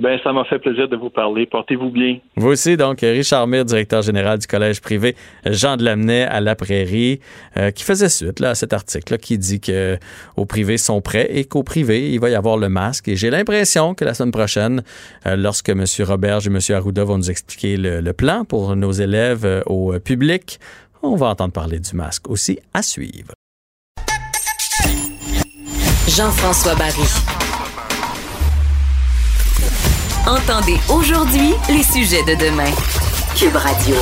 Ben, ça m'a fait plaisir de vous parler. Portez-vous bien. Vous aussi, donc, Richard Mire, directeur général du Collège privé Jean de Lamennais à la Prairie, euh, qui faisait suite là, à cet article qui dit que au privé sont prêts et qu'au privé, il va y avoir le masque. Et j'ai l'impression que la semaine prochaine, euh, lorsque M. Roberge et M. Arruda vont nous expliquer le, le plan pour nos élèves euh, au public, on va entendre parler du masque aussi à suivre. Jean-François Barry. Entendez aujourd'hui les sujets de demain. Cube Radio.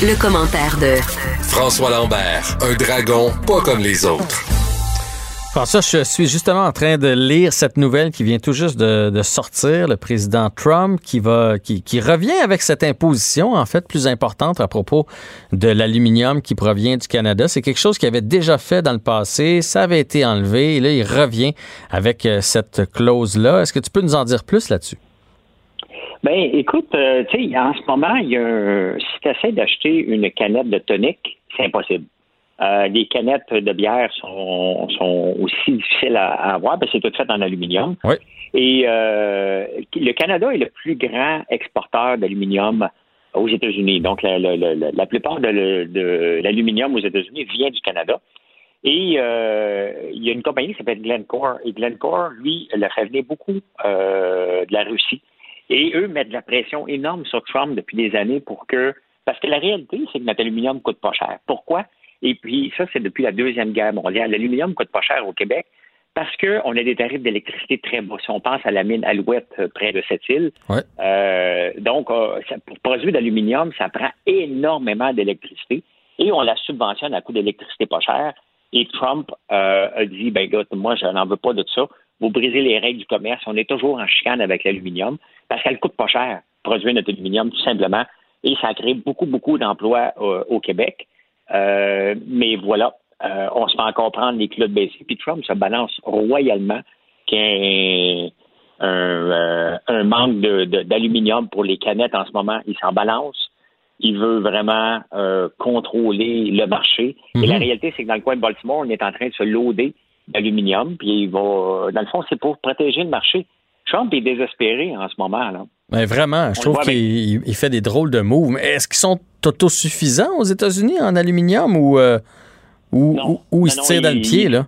Le, commentaire de François Lambert, un dragon pas comme les autres. François, je suis justement en train de lire cette nouvelle qui vient tout juste de, de sortir, le président Trump qui va qui, qui, revient avec cette imposition en fait plus importante à propos de l'aluminium qui provient du Canada. C'est quelque chose qu'il avait déjà fait dans le passé, ça avait été enlevé et là il revient avec euh, cette clause là. Est-ce que tu peux nous en dire plus là-dessus? Ben, écoute, euh, tu sais, en ce moment, il y a, si tu essaies d'acheter une canette de tonic, c'est impossible. Euh, les canettes de bière sont, sont aussi difficiles à, à avoir parce que c'est tout fait en aluminium. Oui. Et euh, le Canada est le plus grand exporteur d'aluminium aux États-Unis. Donc, la, la, la, la plupart de, de l'aluminium aux États-Unis vient du Canada. Et euh, il y a une compagnie qui s'appelle Glencore. Et Glencore, lui, le venir beaucoup euh, de la Russie. Et eux mettent de la pression énorme sur Trump depuis des années pour que... Parce que la réalité, c'est que notre aluminium coûte pas cher. Pourquoi? Et puis, ça, c'est depuis la Deuxième Guerre mondiale. L'aluminium ne coûte pas cher au Québec parce qu'on a des tarifs d'électricité très bas. Si on pense à la mine Alouette euh, près de cette île, ouais. euh, donc, euh, ça, pour produire de l'aluminium, ça prend énormément d'électricité et on la subventionne à coût d'électricité pas cher. Et Trump euh, a dit, ben écoute, moi, je n'en veux pas de ça. Vous brisez les règles du commerce. On est toujours en chicane avec l'aluminium parce qu'elle coûte pas cher, produire notre aluminium, tout simplement. Et ça crée beaucoup, beaucoup d'emplois au Québec. Euh, mais voilà, euh, on se fait encore prendre les culottes baissées. Puis Trump se balance royalement qu'il y a un, un, un manque d'aluminium pour les canettes en ce moment. Il s'en balance. Il veut vraiment euh, contrôler le marché. Mm -hmm. Et la réalité, c'est que dans le coin de Baltimore, on est en train de se loader d'aluminium. Puis il va, dans le fond, c'est pour protéger le marché. Trump est désespéré en ce moment. Là. Mais vraiment, je trouve qu'il il fait des drôles de moves. Mais est-ce qu'ils sont autosuffisants aux États-Unis en aluminium ou, euh, ou, non. ou, ou ils se tirent dans le pied, là?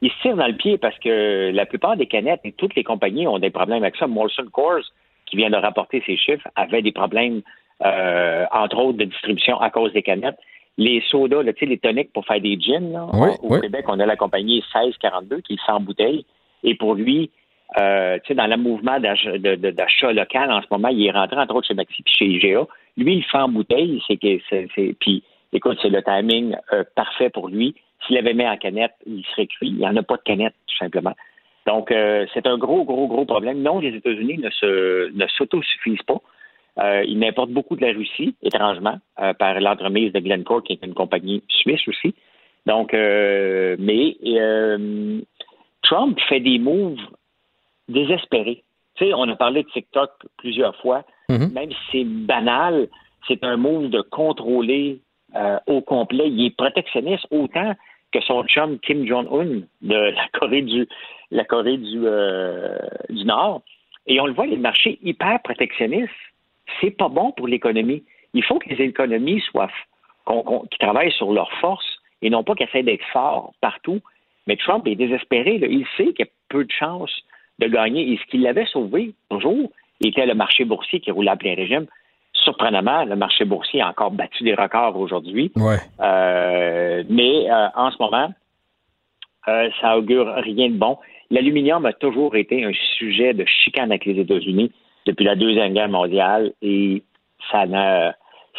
Ils se tirent dans le pied parce que la plupart des canettes et toutes les compagnies ont des problèmes avec ça. Molson Coors, qui vient de rapporter ses chiffres, avait des problèmes, euh, entre autres, de distribution à cause des canettes. Les sodas, là, les toniques pour faire des gins, là, oui, au oui. Québec, on a la compagnie 1642 qui est sans bouteille. Et pour lui, euh, dans le mouvement d'achat local en ce moment, il est rentré entre autres chez Maxi puis chez IGA. Lui, il fait en bouteille, c'est que puis écoute, c'est le timing euh, parfait pour lui. S'il avait mis en canette, il serait cuit. Il n'y en a pas de canette, tout simplement. Donc, euh, c'est un gros, gros, gros problème. Non, les États-Unis ne se ne s'autosuffisent pas. Ils importent beaucoup de la Russie, étrangement, par l'entremise de Glencore, qui est une compagnie suisse aussi. Donc, mais Trump fait des moves désespérés. Tu sais, on a parlé de TikTok plusieurs fois. Mm -hmm. Même si c'est banal, c'est un move de contrôler euh, au complet. Il est protectionniste autant que son chum Kim Jong-un de la Corée du, la Corée du, euh, du Nord. Et on le voit, les marchés hyper protectionnistes, c'est pas bon pour l'économie. Il faut que les économies soient, qu'on, travaillent sur leurs forces et non pas qu'ils essaient d'être forts partout. Mais Trump est désespéré. Là. Il sait qu'il y a peu de chances de gagner. Et ce qui l'avait sauvé, toujours, était le marché boursier qui roulait à plein régime. Surprenamment, le marché boursier a encore battu des records aujourd'hui. Ouais. Euh, mais euh, en ce moment, euh, ça augure rien de bon. L'aluminium a toujours été un sujet de chicane avec les États-Unis depuis la Deuxième Guerre mondiale et ça ne,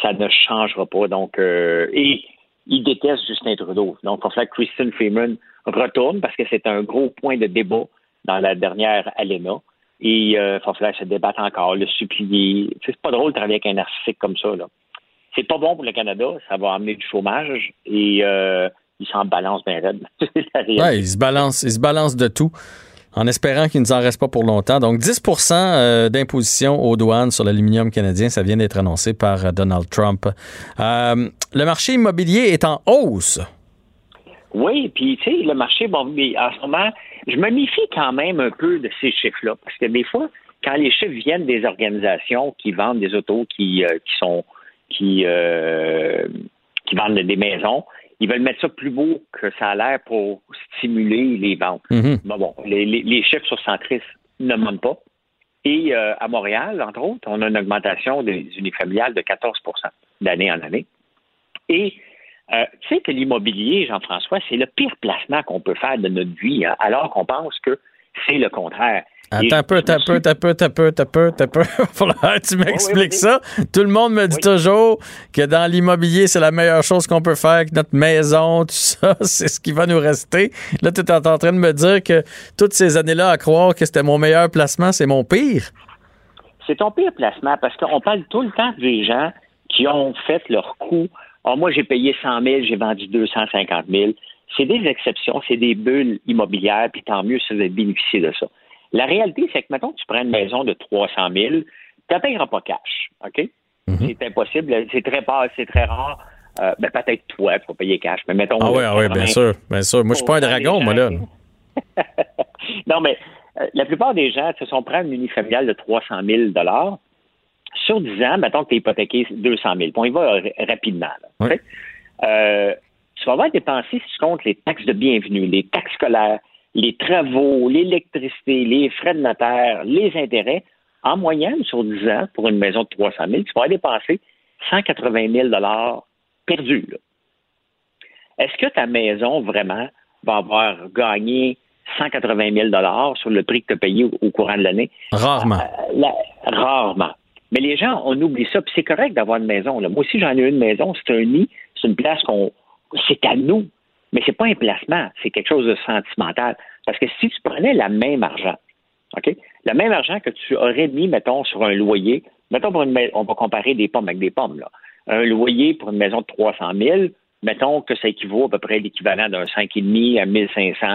ça ne changera pas. Donc, et il déteste Justin Trudeau. Donc, il va falloir que Kristen Freeman retourne parce que c'est un gros point de débat dans la dernière ALENA. Et il euh, va falloir se débattre encore, le supplier. C'est pas drôle de travailler avec un narcissique comme ça. Là. C'est pas bon pour le Canada, ça va amener du chômage et euh, il s'en balance bien raide. ouais, il se balance, il se balance de tout en espérant qu'il ne nous en reste pas pour longtemps. Donc 10% euh, d'imposition aux douanes sur l'aluminium canadien, ça vient d'être annoncé par Donald Trump. Euh, le marché immobilier est en hausse. Oui, puis tu sais, le marché, bon, mais en ce moment, je me méfie quand même un peu de ces chiffres-là, parce que des fois, quand les chiffres viennent des organisations qui vendent des autos qui, euh, qui sont qui, euh, qui vendent des maisons, ils veulent mettre ça plus beau que ça a l'air pour stimuler les ventes. Mhm. Mais bon, les, les- les chiffres sur Centris ne montent pas. Et euh, à Montréal, entre autres, on a une augmentation des unifamiliales de 14% d'année en année. Et euh, tu sais que l'immobilier, Jean-François, c'est le pire placement qu'on peut faire de notre vie, hein, alors qu'on pense que c'est le contraire. Attends un peu, attends un peu, attends un peu, attends un peu, attends un peu, tu m'expliques oui, ça. Tout le monde me dit toujours que dans l'immobilier, c'est la meilleure chose qu'on peut faire, que notre maison, tout ça, c'est ce qui va nous rester. Là, tu es en train de me dire que toutes ces années-là à croire que c'était mon meilleur placement, c'est mon pire. C'est ton pire placement parce qu'on parle tout le temps des gens qui ont fait leur coût. Ah, moi, j'ai payé 100 000, j'ai vendu 250 000. C'est des exceptions, c'est des bulles immobilières, puis tant mieux si vous avez bénéficié de ça. La réalité, c'est que, mettons, tu prends une maison de 300 000, tu ne payeras pas cash, OK? C'est impossible, c'est très rare, c'est très rare. Euh, ben, peut-être toi, tu vas payer cash, mais mettons... Ah oui, ah oui, bien 80, sûr, bien sûr. Moi, je suis pas un dragon, moi, là. non, mais euh, la plupart des gens se sont pris une unifamiliale de 300 000 Sur 10 ans, mettons que tu es hypothéqué 200 000 Puis on y va rapidement. là? Euh, tu vas avoir dépensé, si tu comptes les taxes de bienvenue, les taxes scolaires, les travaux, l'électricité, les frais de notaire, les intérêts, en moyenne, sur 10 ans, pour une maison de 300 000 tu vas avoir dépensé 180 000 perdus. Est-ce que ta maison, vraiment, va avoir gagné 180 000 sur le prix que tu as payé au, au courant de l'année? Rarement. Euh, la- rarement. Mais les gens, on oublie ça. Puis c'est correct d'avoir une maison. là. Moi aussi, j'en ai une maison. C'est un nid. C'est une place qu'on. C'est à nous. Mais c'est pas un placement. C'est quelque chose de sentimental. Parce que si tu prenais la même argent, OK? Le même argent que tu aurais mis, mettons, sur un loyer, mettons pour une maison, on va comparer des pommes avec des pommes, là. Un loyer pour une maison de 300 000, mettons que ça équivaut à peu près l'équivalent d'un 5,5 à 1500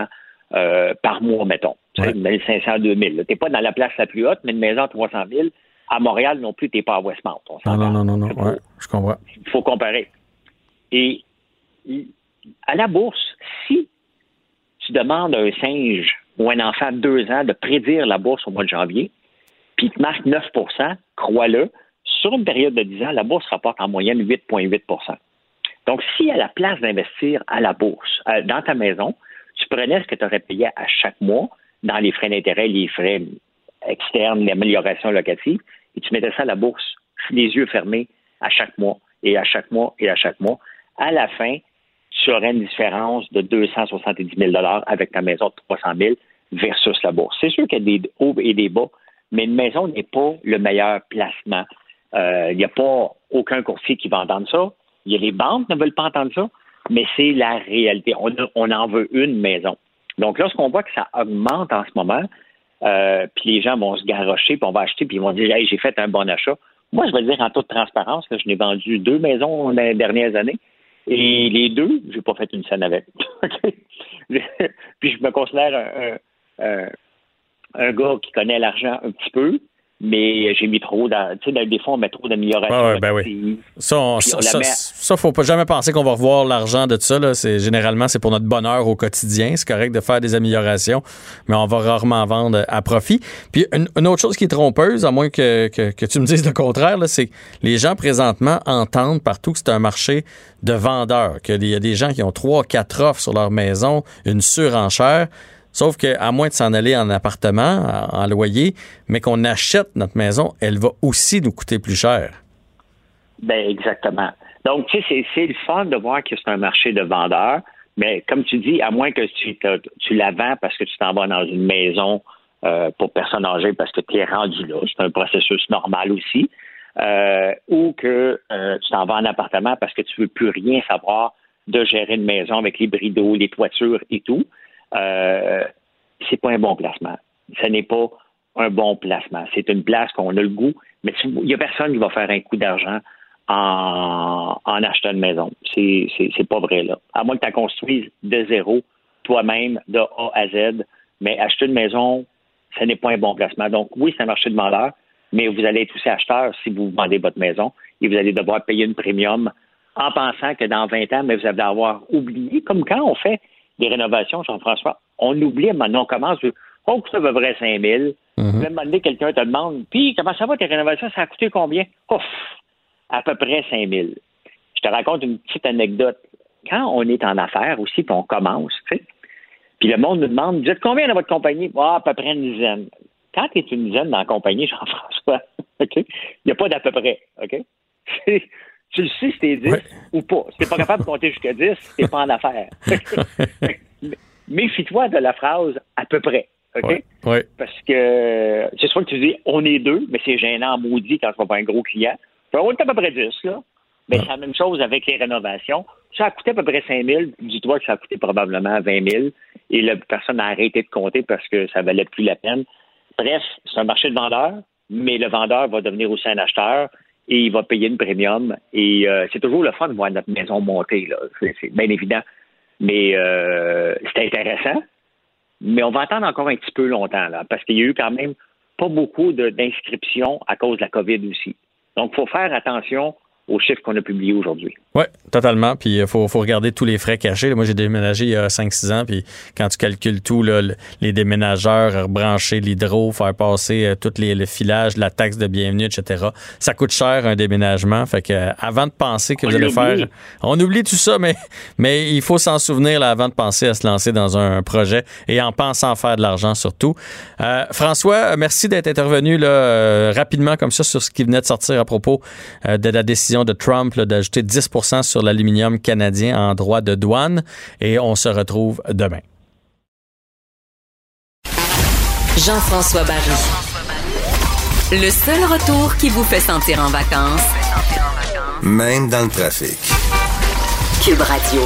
euh, par mois, mettons. Tu sais, 1500 à 2000. Tu n'es pas dans la place la plus haute, mais une maison de 300 000, à Montréal non plus, tu n'es pas à Westmount. On Non, non, non, non, non. Ouais, je comprends. Il faut comparer. Et à la bourse, si tu demandes à un singe ou un enfant de deux ans de prédire la bourse au mois de janvier, puis il te marque 9% crois-le, sur une période de 10 ans, la bourse rapporte en moyenne 8,8% Donc, si à la place d'investir à la bourse, euh, dans ta maison, tu prenais ce que tu aurais payé à chaque mois dans les frais d'intérêt, les frais externes, l'amélioration locative, et tu mettais ça à la bourse, les yeux fermés, à chaque mois, et à chaque mois, et à chaque mois, à la fin, tu aurais une différence de 270 000 avec ta maison de 300 000 versus la bourse. C'est sûr qu'il y a des hauts et des bas, mais une maison n'est pas le meilleur placement. Euh, Il n'y a pas aucun courtier qui va entendre ça. Il y a les banques qui ne veulent pas entendre ça, mais c'est la réalité. On, on en veut une maison. Donc, lorsqu'on voit que ça augmente en ce moment, euh, puis les gens vont se garrocher, puis on va acheter, puis ils vont dire Hey, j'ai fait un bon achat. Moi, je vais dire en toute transparence, là, je n'ai vendu deux maisons dans les dernières années. Et les deux, j'ai pas fait une scène avec. Puis je me considère un- un- un gars qui connaît l'argent un petit peu, mais j'ai mis trop dans. Tu sais, dans- des fois, on met trop d'amélioration. Ouais, ouais, ben oui. Ça, on- ça, on la ça, met- ça, faut pas jamais penser qu'on va revoir l'argent de ça. Là. C'est, généralement, c'est pour notre bonheur au quotidien. C'est correct de faire des améliorations, mais on va rarement vendre à profit. Puis une, une autre chose qui est trompeuse, à moins que, que, que tu me dises le contraire, là, c'est que les gens présentement entendent partout que c'est un marché de vendeurs, qu'il y a des gens qui ont trois, quatre offres sur leur maison, une surenchère. Sauf qu'à moins de s'en aller en appartement, en loyer, mais qu'on achète notre maison, elle va aussi nous coûter plus cher. Ben exactement. Donc, tu sais, c'est- le fun de voir que c'est un marché de vendeurs, mais comme tu dis, à moins que tu, la vends parce que tu t'en vas dans une maison euh, pour personnes âgées parce que tu es rendu là, c'est un processus normal aussi, euh, ou que euh, tu t'en vas en appartement parce que tu veux plus rien savoir de gérer une maison avec les bridaux, les toitures et tout, euh, c'est pas un bon placement. Ce n'est pas un bon placement. C'est une place qu'on a le goût, mais il n'y a personne qui va faire un coup d'argent en, en achetant une maison. C'est pas vrai, là. À moins que tu la construises de zéro, toi-même, de A à Z, mais acheter une maison, ce n'est pas un bon placement. Donc, oui, c'est un marché de vendeurs, mais vous allez être aussi acheteur si vous vendez votre maison et vous allez devoir payer une premium en pensant que dans 20 ans, mais vous allez avoir oublié, comme quand on fait des rénovations, Jean-François, on oublie, maintenant on commence, oh, ça va vrai 5 000. Puis, à un moment donné, quelqu'un te demande, puis comment ça va tes rénovations, ça a coûté combien? Ouf, à peu près 5 000. Je te raconte une petite anecdote. Quand on est en affaires aussi, puis on commence, tu sais, puis le monde nous demande, vous êtes combien dans votre compagnie? Ah, à peu près une dizaine. Quand tu es une dizaine dans la compagnie, Jean-François, OK? Il n'y a pas d'à peu près, OK? tu le sais si t'es 10 ou pas. Si t'es pas capable de compter jusqu'à 10, t'es pas en affaires. Méfie-toi de la phrase à peu près. OK? Ouais, ouais. Parce que c'est soit que tu dis on est deux, mais c'est gênant maudit quand tu vas pas un gros client. On est à peu près 10, là. Mais c'est la même chose avec les rénovations. Ça a coûté à peu près 5 000. Dis-toi que ça a coûté probablement 20 000. Et la personne a arrêté de compter parce que ça valait plus la peine. Bref, c'est un marché de vendeurs, mais le vendeur va devenir aussi un acheteur et il va payer une premium. Et euh, c'est toujours le fun de voir notre maison monter, là. C'est, bien évident. Mais euh, c'est intéressant. Mais on va attendre encore un petit peu longtemps, là, parce qu'il y a eu quand même pas beaucoup d'inscriptions à cause de la COVID aussi. Donc, il faut faire attention aux chiffres qu'on a publiés aujourd'hui. Oui, totalement. Puis il faut, faut regarder tous les frais cachés. Moi, j'ai déménagé il y a 5-6 ans. Puis quand tu calcules tout, là, les déménageurs, rebrancher l'hydro, faire passer euh, tout les, le filage, la taxe de bienvenue, etc. Ça coûte cher un déménagement. Fait que euh, avant de penser que On vous allez faire, on oublie tout ça, mais mais il faut s'en souvenir là, avant de penser à se lancer dans un projet et en pensant faire de l'argent surtout. Euh, François, merci d'être intervenu là, euh, rapidement comme ça sur ce qui venait de sortir à propos euh, de la décision de Trump d'ajouter 10% sur l'aluminium canadien en droit de douane. Et on se retrouve demain. Jean-François Barry. Le seul retour qui vous fait sentir en vacances, Même dans le trafic. Cube Radio.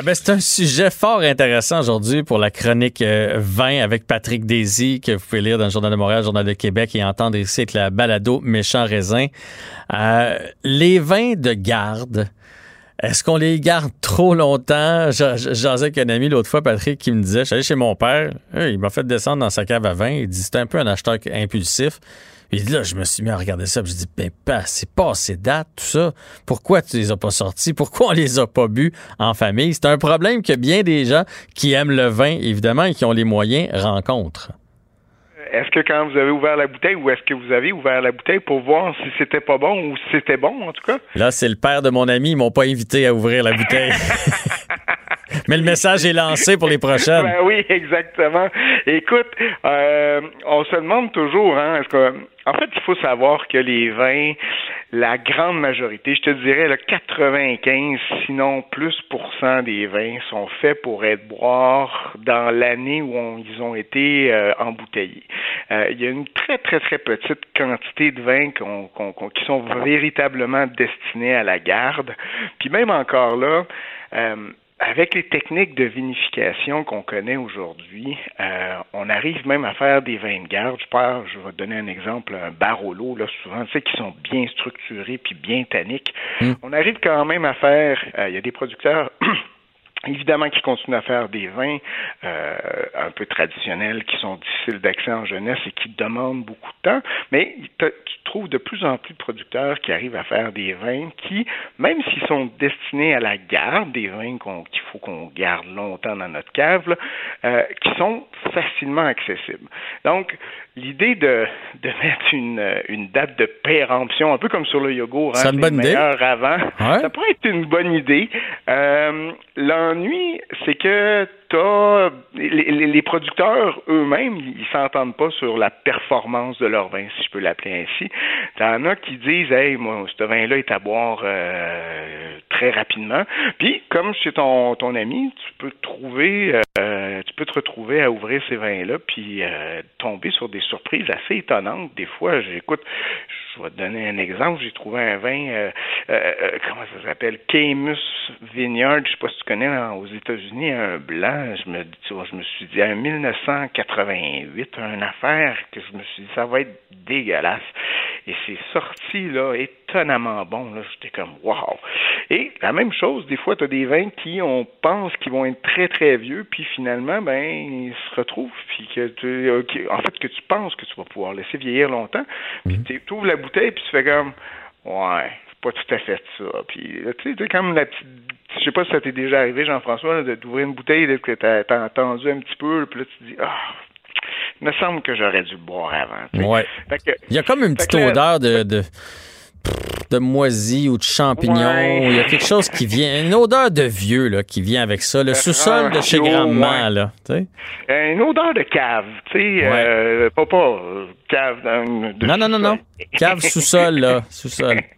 Ah ben, c'est un sujet fort intéressant aujourd'hui pour la chronique euh, vin avec Patrick Daisy, que vous pouvez lire dans le Journal de Montréal, Journal de Québec et entendre ici avec la balado Méchant Raisin. Euh, les vins de garde, est-ce qu'on les garde trop longtemps? J'en avec un ami l'autre fois, Patrick, qui me disait, je suis allé chez mon père, euh, il m'a fait descendre dans sa cave à vin, il dit, c'est un peu un acheteur impulsif. Puis là, je me suis mis à regarder ça, puis je dis, ben, pas, c'est pas assez date, tout ça. Pourquoi tu les as pas sortis? Pourquoi on les a pas bu en famille? C'est un problème que bien des gens qui aiment le vin, évidemment, et qui ont les moyens, rencontrent. Est-ce que quand vous avez ouvert la bouteille ou est-ce que vous avez ouvert la bouteille pour voir si c'était pas bon ou si c'était bon, en tout cas? Là, c'est le père de mon ami, ils m'ont pas invité à ouvrir la bouteille. Mais le message est lancé pour les prochaines. Ben oui, exactement. Écoute, euh, on se demande toujours, hein, est-ce que, en fait, il faut savoir que les vins, la grande majorité, je te dirais, le 95, sinon plus pour cent des vins sont faits pour être boire dans l'année où ils ont été euh, embouteillés. Euh, il y a une très, très, très petite quantité de vins qu'on- qui sont véritablement destinés à la garde. Puis même encore là, euh, avec les techniques de vinification qu'on connaît aujourd'hui, euh, on arrive même à faire des vins de garde. Je, parle, je vais te donner un exemple, un Barolo, là, souvent, tu sais, qui sont bien structurés puis bien tanniques. On arrive quand même à faire, euh, il y a des producteurs Évidemment qu'ils continuent à faire des vins euh, un peu traditionnels qui sont difficiles d'accès en jeunesse et qui demandent beaucoup de temps, mais tu trouves de plus en plus de producteurs qui arrivent à faire des vins qui, même s'ils sont destinés à la garde, des vins qu'il faut qu'on garde longtemps dans notre cave, là, euh, qui sont facilement accessibles. Donc, l'idée de, de mettre une, une date de péremption, un peu comme sur le yogourt, hein, une bonne idée. avant, Ouais. ça pourrait être une bonne idée. Euh, L'ennui, c'est que t'as les, les- les producteurs eux-mêmes, ils s'entendent pas sur la performance de leur vin, si je peux l'appeler ainsi. T'en as qui disent, hey, moi, ce vin-là est à boire euh, très rapidement. Puis, comme chez ton, ton ami, tu peux te trouver, euh, tu peux te retrouver à ouvrir ces vins-là, puis euh, tomber sur des surprises assez étonnantes. Des fois, j'écoute, je vais te donner un exemple. J'ai trouvé un vin, euh, euh, euh, comment ça s'appelle, Camus Vineyard. Je sais pas si tu connais aux États-Unis, un blanc. Je me, tu vois, je me suis dit, en 1988, une affaire que je me suis dit, ça va être dégueulasse. Et c'est sorti là étonnamment bon. Là, j'étais comme wow. Et la même chose, des fois, tu as des vins qui on pense qu'ils vont être très très vieux, puis finalement, ben ils se retrouvent, puis que tu, en fait que tu penses que tu vas pouvoir laisser vieillir longtemps, puis tu ouvres la bouteille, puis tu fais comme ouais, pas tout à fait ça. Puis, tu sais, comme la petite. Je sais pas si ça t'est déjà arrivé, Jean-François, d'ouvrir une bouteille, que t'as as entendu un petit peu, puis là, tu dis, ah, il me semble que j'aurais dû boire avant. Ouais. Il y a comme une petite odeur de, de, de moisi ou de champignons. Il y a quelque chose qui vient, une odeur de vieux là, qui vient avec ça. Le sous-sol de chez grand-mère, là. Une odeur de cave, tu sais. Euh, pas, pas cave. non, non, non, non. Cave sous-sol, là. Sous-sol.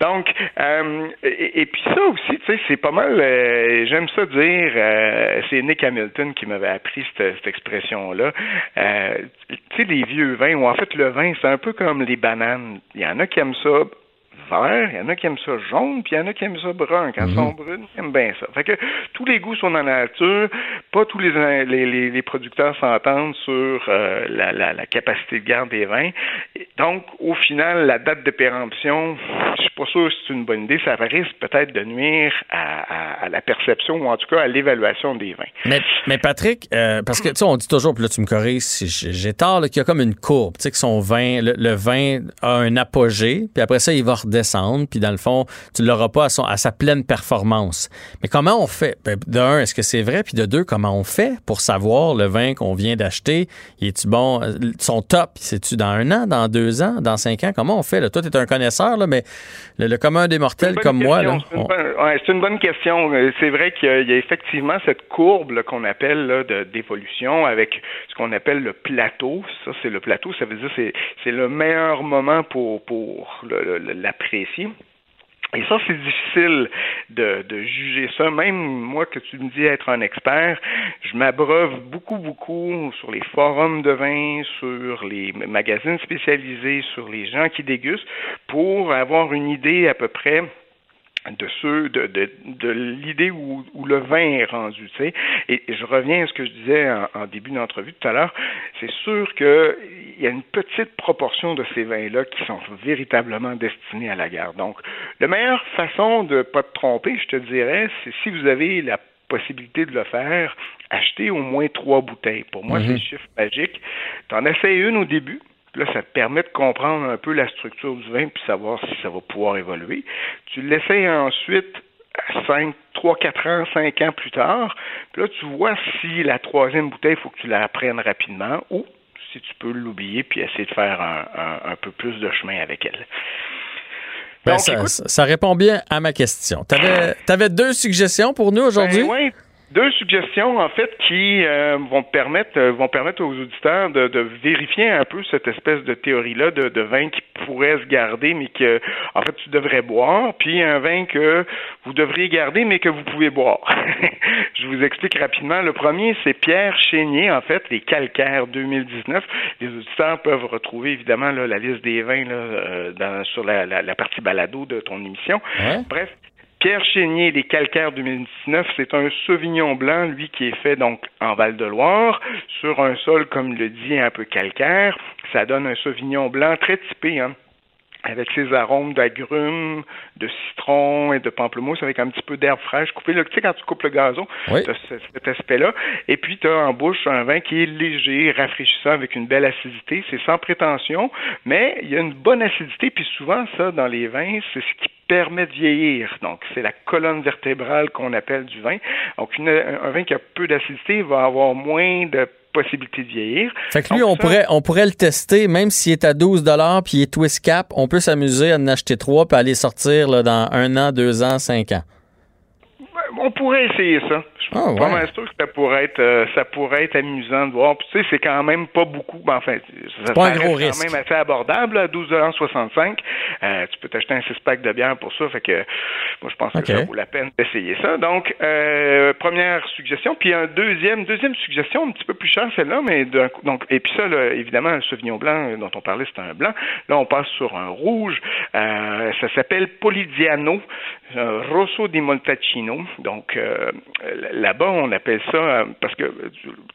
Donc, euh, et, puis ça aussi, tu sais, c'est pas mal, euh, j'aime ça dire, euh, c'est Nick Hamilton qui m'avait appris cette, cette expression-là. tu sais, les vieux vins, ou en fait le vin, c'est un peu comme les bananes. Il y en a qui aiment ça vert, il y en a qui aiment ça jaune, puis il y en a qui aiment ça brun. Quand ils sont mhm. brunes, ils aiment bien ça. Fait que tous les goûts sont dans la nature, pas tous les, les, les, producteurs s'entendent sur euh, la, la, la, capacité de garde des vins. donc, au final, la date de péremption, je suis pas sûr que c'est une bonne idée. Ça risque peut-être de nuire à, à, la perception ou en tout cas à l'évaluation des vins. Mais, mais Patrick, euh, parce que tu sais, on dit toujours, puis là tu me corriges si j'ai tort, qu'il y a comme une courbe, tu sais, que son vin, le, vin a un apogée, puis après ça, il va descendre, puis dans le fond, tu ne l'auras pas à, son, à, sa pleine performance. Mais comment on fait? Ben, de un, est-ce que c'est vrai? Puis de deux, comment on fait pour savoir le vin qu'on vient d'acheter? est-tu bon? Son top, c'est-tu dans un an, dans deux ans, dans cinq ans? Comment on fait? Là? Toi, tu es un connaisseur, là, mais le, commun des mortels comme moi. C'est une, bonne question. C'est vrai qu'il y, a effectivement cette courbe qu'on appelle d'évolution avec ce qu'on appelle le plateau. Ça, c'est le plateau. Ça veut dire que c'est le meilleur moment pour, pour le, la et ça, c'est difficile de, juger ça. Même moi, que tu me dis être un expert, je m'abreuve beaucoup, beaucoup sur les forums de vin, sur les magazines spécialisés, sur les gens qui dégustent, pour avoir une idée à peu près de ceux de, de, de l'idée où, où, le vin est rendu. Tu sais. Et, je reviens à ce que je disais en, début d'entrevue tout à l'heure. C'est sûr qu'il y a une petite proportion de ces vins-là qui sont véritablement destinés à la guerre. Donc, la meilleure façon de pas te tromper, je te dirais, c'est si vous avez la possibilité de le faire, acheter au moins trois bouteilles. Pour moi, c'est le chiffre magique. Tu en essaies une au début, Là, ça te permet de comprendre un peu la structure du vin puis savoir si ça va pouvoir évoluer. Tu l'essayes ensuite 5, 3, 4 ans, 5 ans plus tard. Puis là, tu vois si la troisième bouteille, il faut que tu la apprennes rapidement ou si tu peux l'oublier puis essayer de faire un, peu plus de chemin avec elle. Ben, ça, répond bien à ma question. Tu avais, deux suggestions pour nous aujourd'hui? Ben, oui, deux suggestions en fait qui euh, vont permettre euh, vont permettre aux auditeurs de, de, vérifier un peu cette espèce de théorie là de, de, vin qui pourrait se garder mais que en fait tu devrais boire puis un vin que vous devriez garder mais que vous pouvez boire. Je vous explique rapidement. Le premier c'est Pierre Chénier en fait les calcaires 2019. Les auditeurs peuvent retrouver évidemment là, la liste des vins là, euh, dans, sur la, la, la, partie balado de ton émission. Bref, Pierre Chénier, les calcaires 2019, c'est un Sauvignon blanc, lui, qui est fait donc en Val-de-Loire, sur un sol, comme le dit, un peu calcaire. Ça donne un Sauvignon blanc très typé, hein avec ses arômes d'agrumes, de citron et de pamplemousse, avec un petit peu d'herbe fraîche coupée. tu sais, quand tu coupes le gazon, tu as cet aspect-là. Et puis, tu as en bouche un vin qui est léger, rafraîchissant, avec une belle acidité. C'est sans prétention, mais il y a une bonne acidité. Puis souvent, ça, dans les vins, c'est ce qui permet de vieillir. Donc, c'est la colonne vertébrale qu'on appelle du vin. Donc, un vin qui a peu d'acidité va avoir moins de possibilité de vieillir. Fait que lui, on, pourrait, on pourrait le tester, même s'il est à 12 puis il est twist cap, on peut s'amuser à en acheter trois puis aller sortir là, dans un an, deux ans, cinq ans. On pourrait essayer ça. Je suis ah, pas sûr que ça pourrait être euh, ça pourrait être amusant de voir. Puis, tu sais, c'est quand même pas beaucoup. Ben, enfin, ça, pas un gros risque. quand même assez abordable, à 12,65 euh, Tu peux t'acheter un six pack de bière pour ça. Fait que moi, je pense que ça vaut la peine d'essayer ça. Donc, euh, première suggestion. Puis un deuxième, deuxième suggestion, un petit peu plus cher celle-là, mais donc et puis ça, là, évidemment, le Sauvignon blanc dont on parlait, c'est un blanc. Là, on passe sur un rouge. Euh, ça s'appelle Polidiano Rosso di Montacino. Donc là-bas, on appelle ça, euh, parce que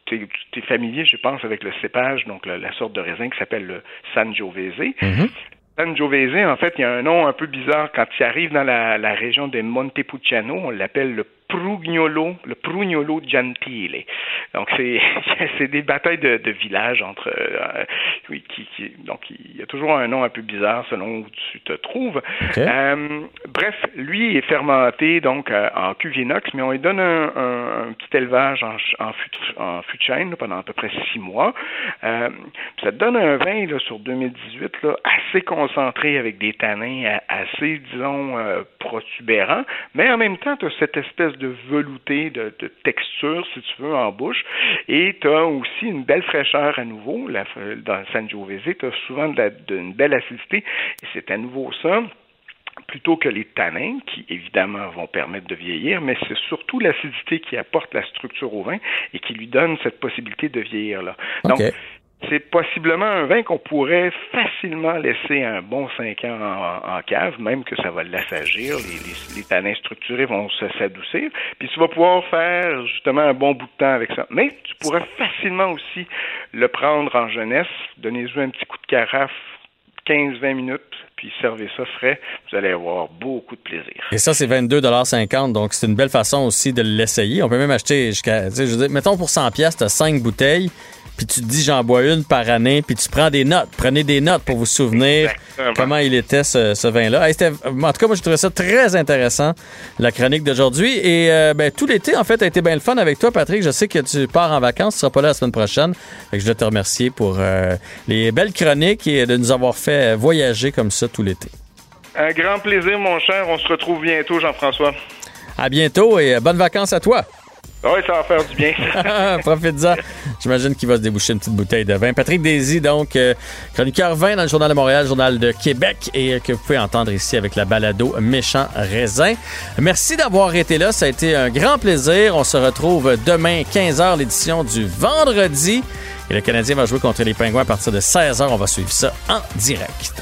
tu es, familier, je pense, avec le cépage, donc la, sorte de raisin qui s'appelle le Sangiovese. Mm-hmm. Sangiovese, en fait, il y a un nom un peu bizarre quand il arrive dans la, région de Montepulciano, on l'appelle le Prugnolo, le Prugnolo Gentile. Donc c'est c'est des batailles de, de villages entre euh, oui qui, qui, donc il y a toujours un nom un peu bizarre selon où tu te trouves. Euh, bref, lui est fermenté donc euh, en cuve inox, mais on lui donne un, un, un petit élevage en, en, fût, en fût de chêne là, pendant à peu près six mois. Ça te donne un vin là, sur 2018 là, assez concentré avec des tanins assez, disons, protubérants, mais en même temps, tu as cette espèce de velouté, de, texture, si tu veux, en bouche, et tu as aussi une belle fraîcheur à nouveau. La, dans le Sangiovese, tu as souvent de, la, de une belle acidité, et c'est à nouveau ça plutôt que les tanins, qui évidemment vont permettre de vieillir, mais c'est surtout l'acidité qui apporte la structure au vin et qui lui donne cette possibilité de vieillir là. Okay. C'est possiblement un vin qu'on pourrait facilement laisser un bon 5 ans en, cave, même que ça va l'assagir, les, les, tanins structurés vont s'adoucir, puis tu vas pouvoir faire justement un bon bout de temps avec ça. Mais tu pourrais facilement aussi le prendre en jeunesse, donner-lui un petit coup de carafe 15-20 minutes, puis servez ça frais, vous allez avoir beaucoup de plaisir. Et ça, c'est 22,50 donc c'est une belle façon aussi de l'essayer. On peut même acheter jusqu'à, mettons pour 100 pièces, tu as 5 bouteilles, puis tu te dis j'en bois une par année, puis tu prends des notes. Prenez des notes pour vous souvenir Exactement. comment il était ce, ce vin-là. Hey, en tout cas, moi, je trouvais ça très intéressant, la chronique d'aujourd'hui. Et euh, ben, tout l'été, en fait, a été bien le fun avec toi, Patrick. Je sais que tu pars en vacances, tu seras pas là la semaine prochaine. Fait que je dois te remercier pour euh, les belles chroniques et de nous avoir fait voyager comme ça tout l'été. Un grand plaisir, mon cher. On se retrouve bientôt, Jean-François. À bientôt et bonnes vacances à toi. Oui, ça va faire du bien. Profite-en. J'imagine qu'il va se déboucher une petite bouteille de vin. Patrick Daisy, donc, euh, chroniqueur vin dans le Journal de Montréal, Journal de Québec, et que vous pouvez entendre ici avec la balado Méchant Raisin. Merci d'avoir été là. Ça a été un grand plaisir. On se retrouve demain, 15h, l'édition du vendredi. Et le Canadien va jouer contre les Pingouins à partir de 16h. On va suivre ça en direct.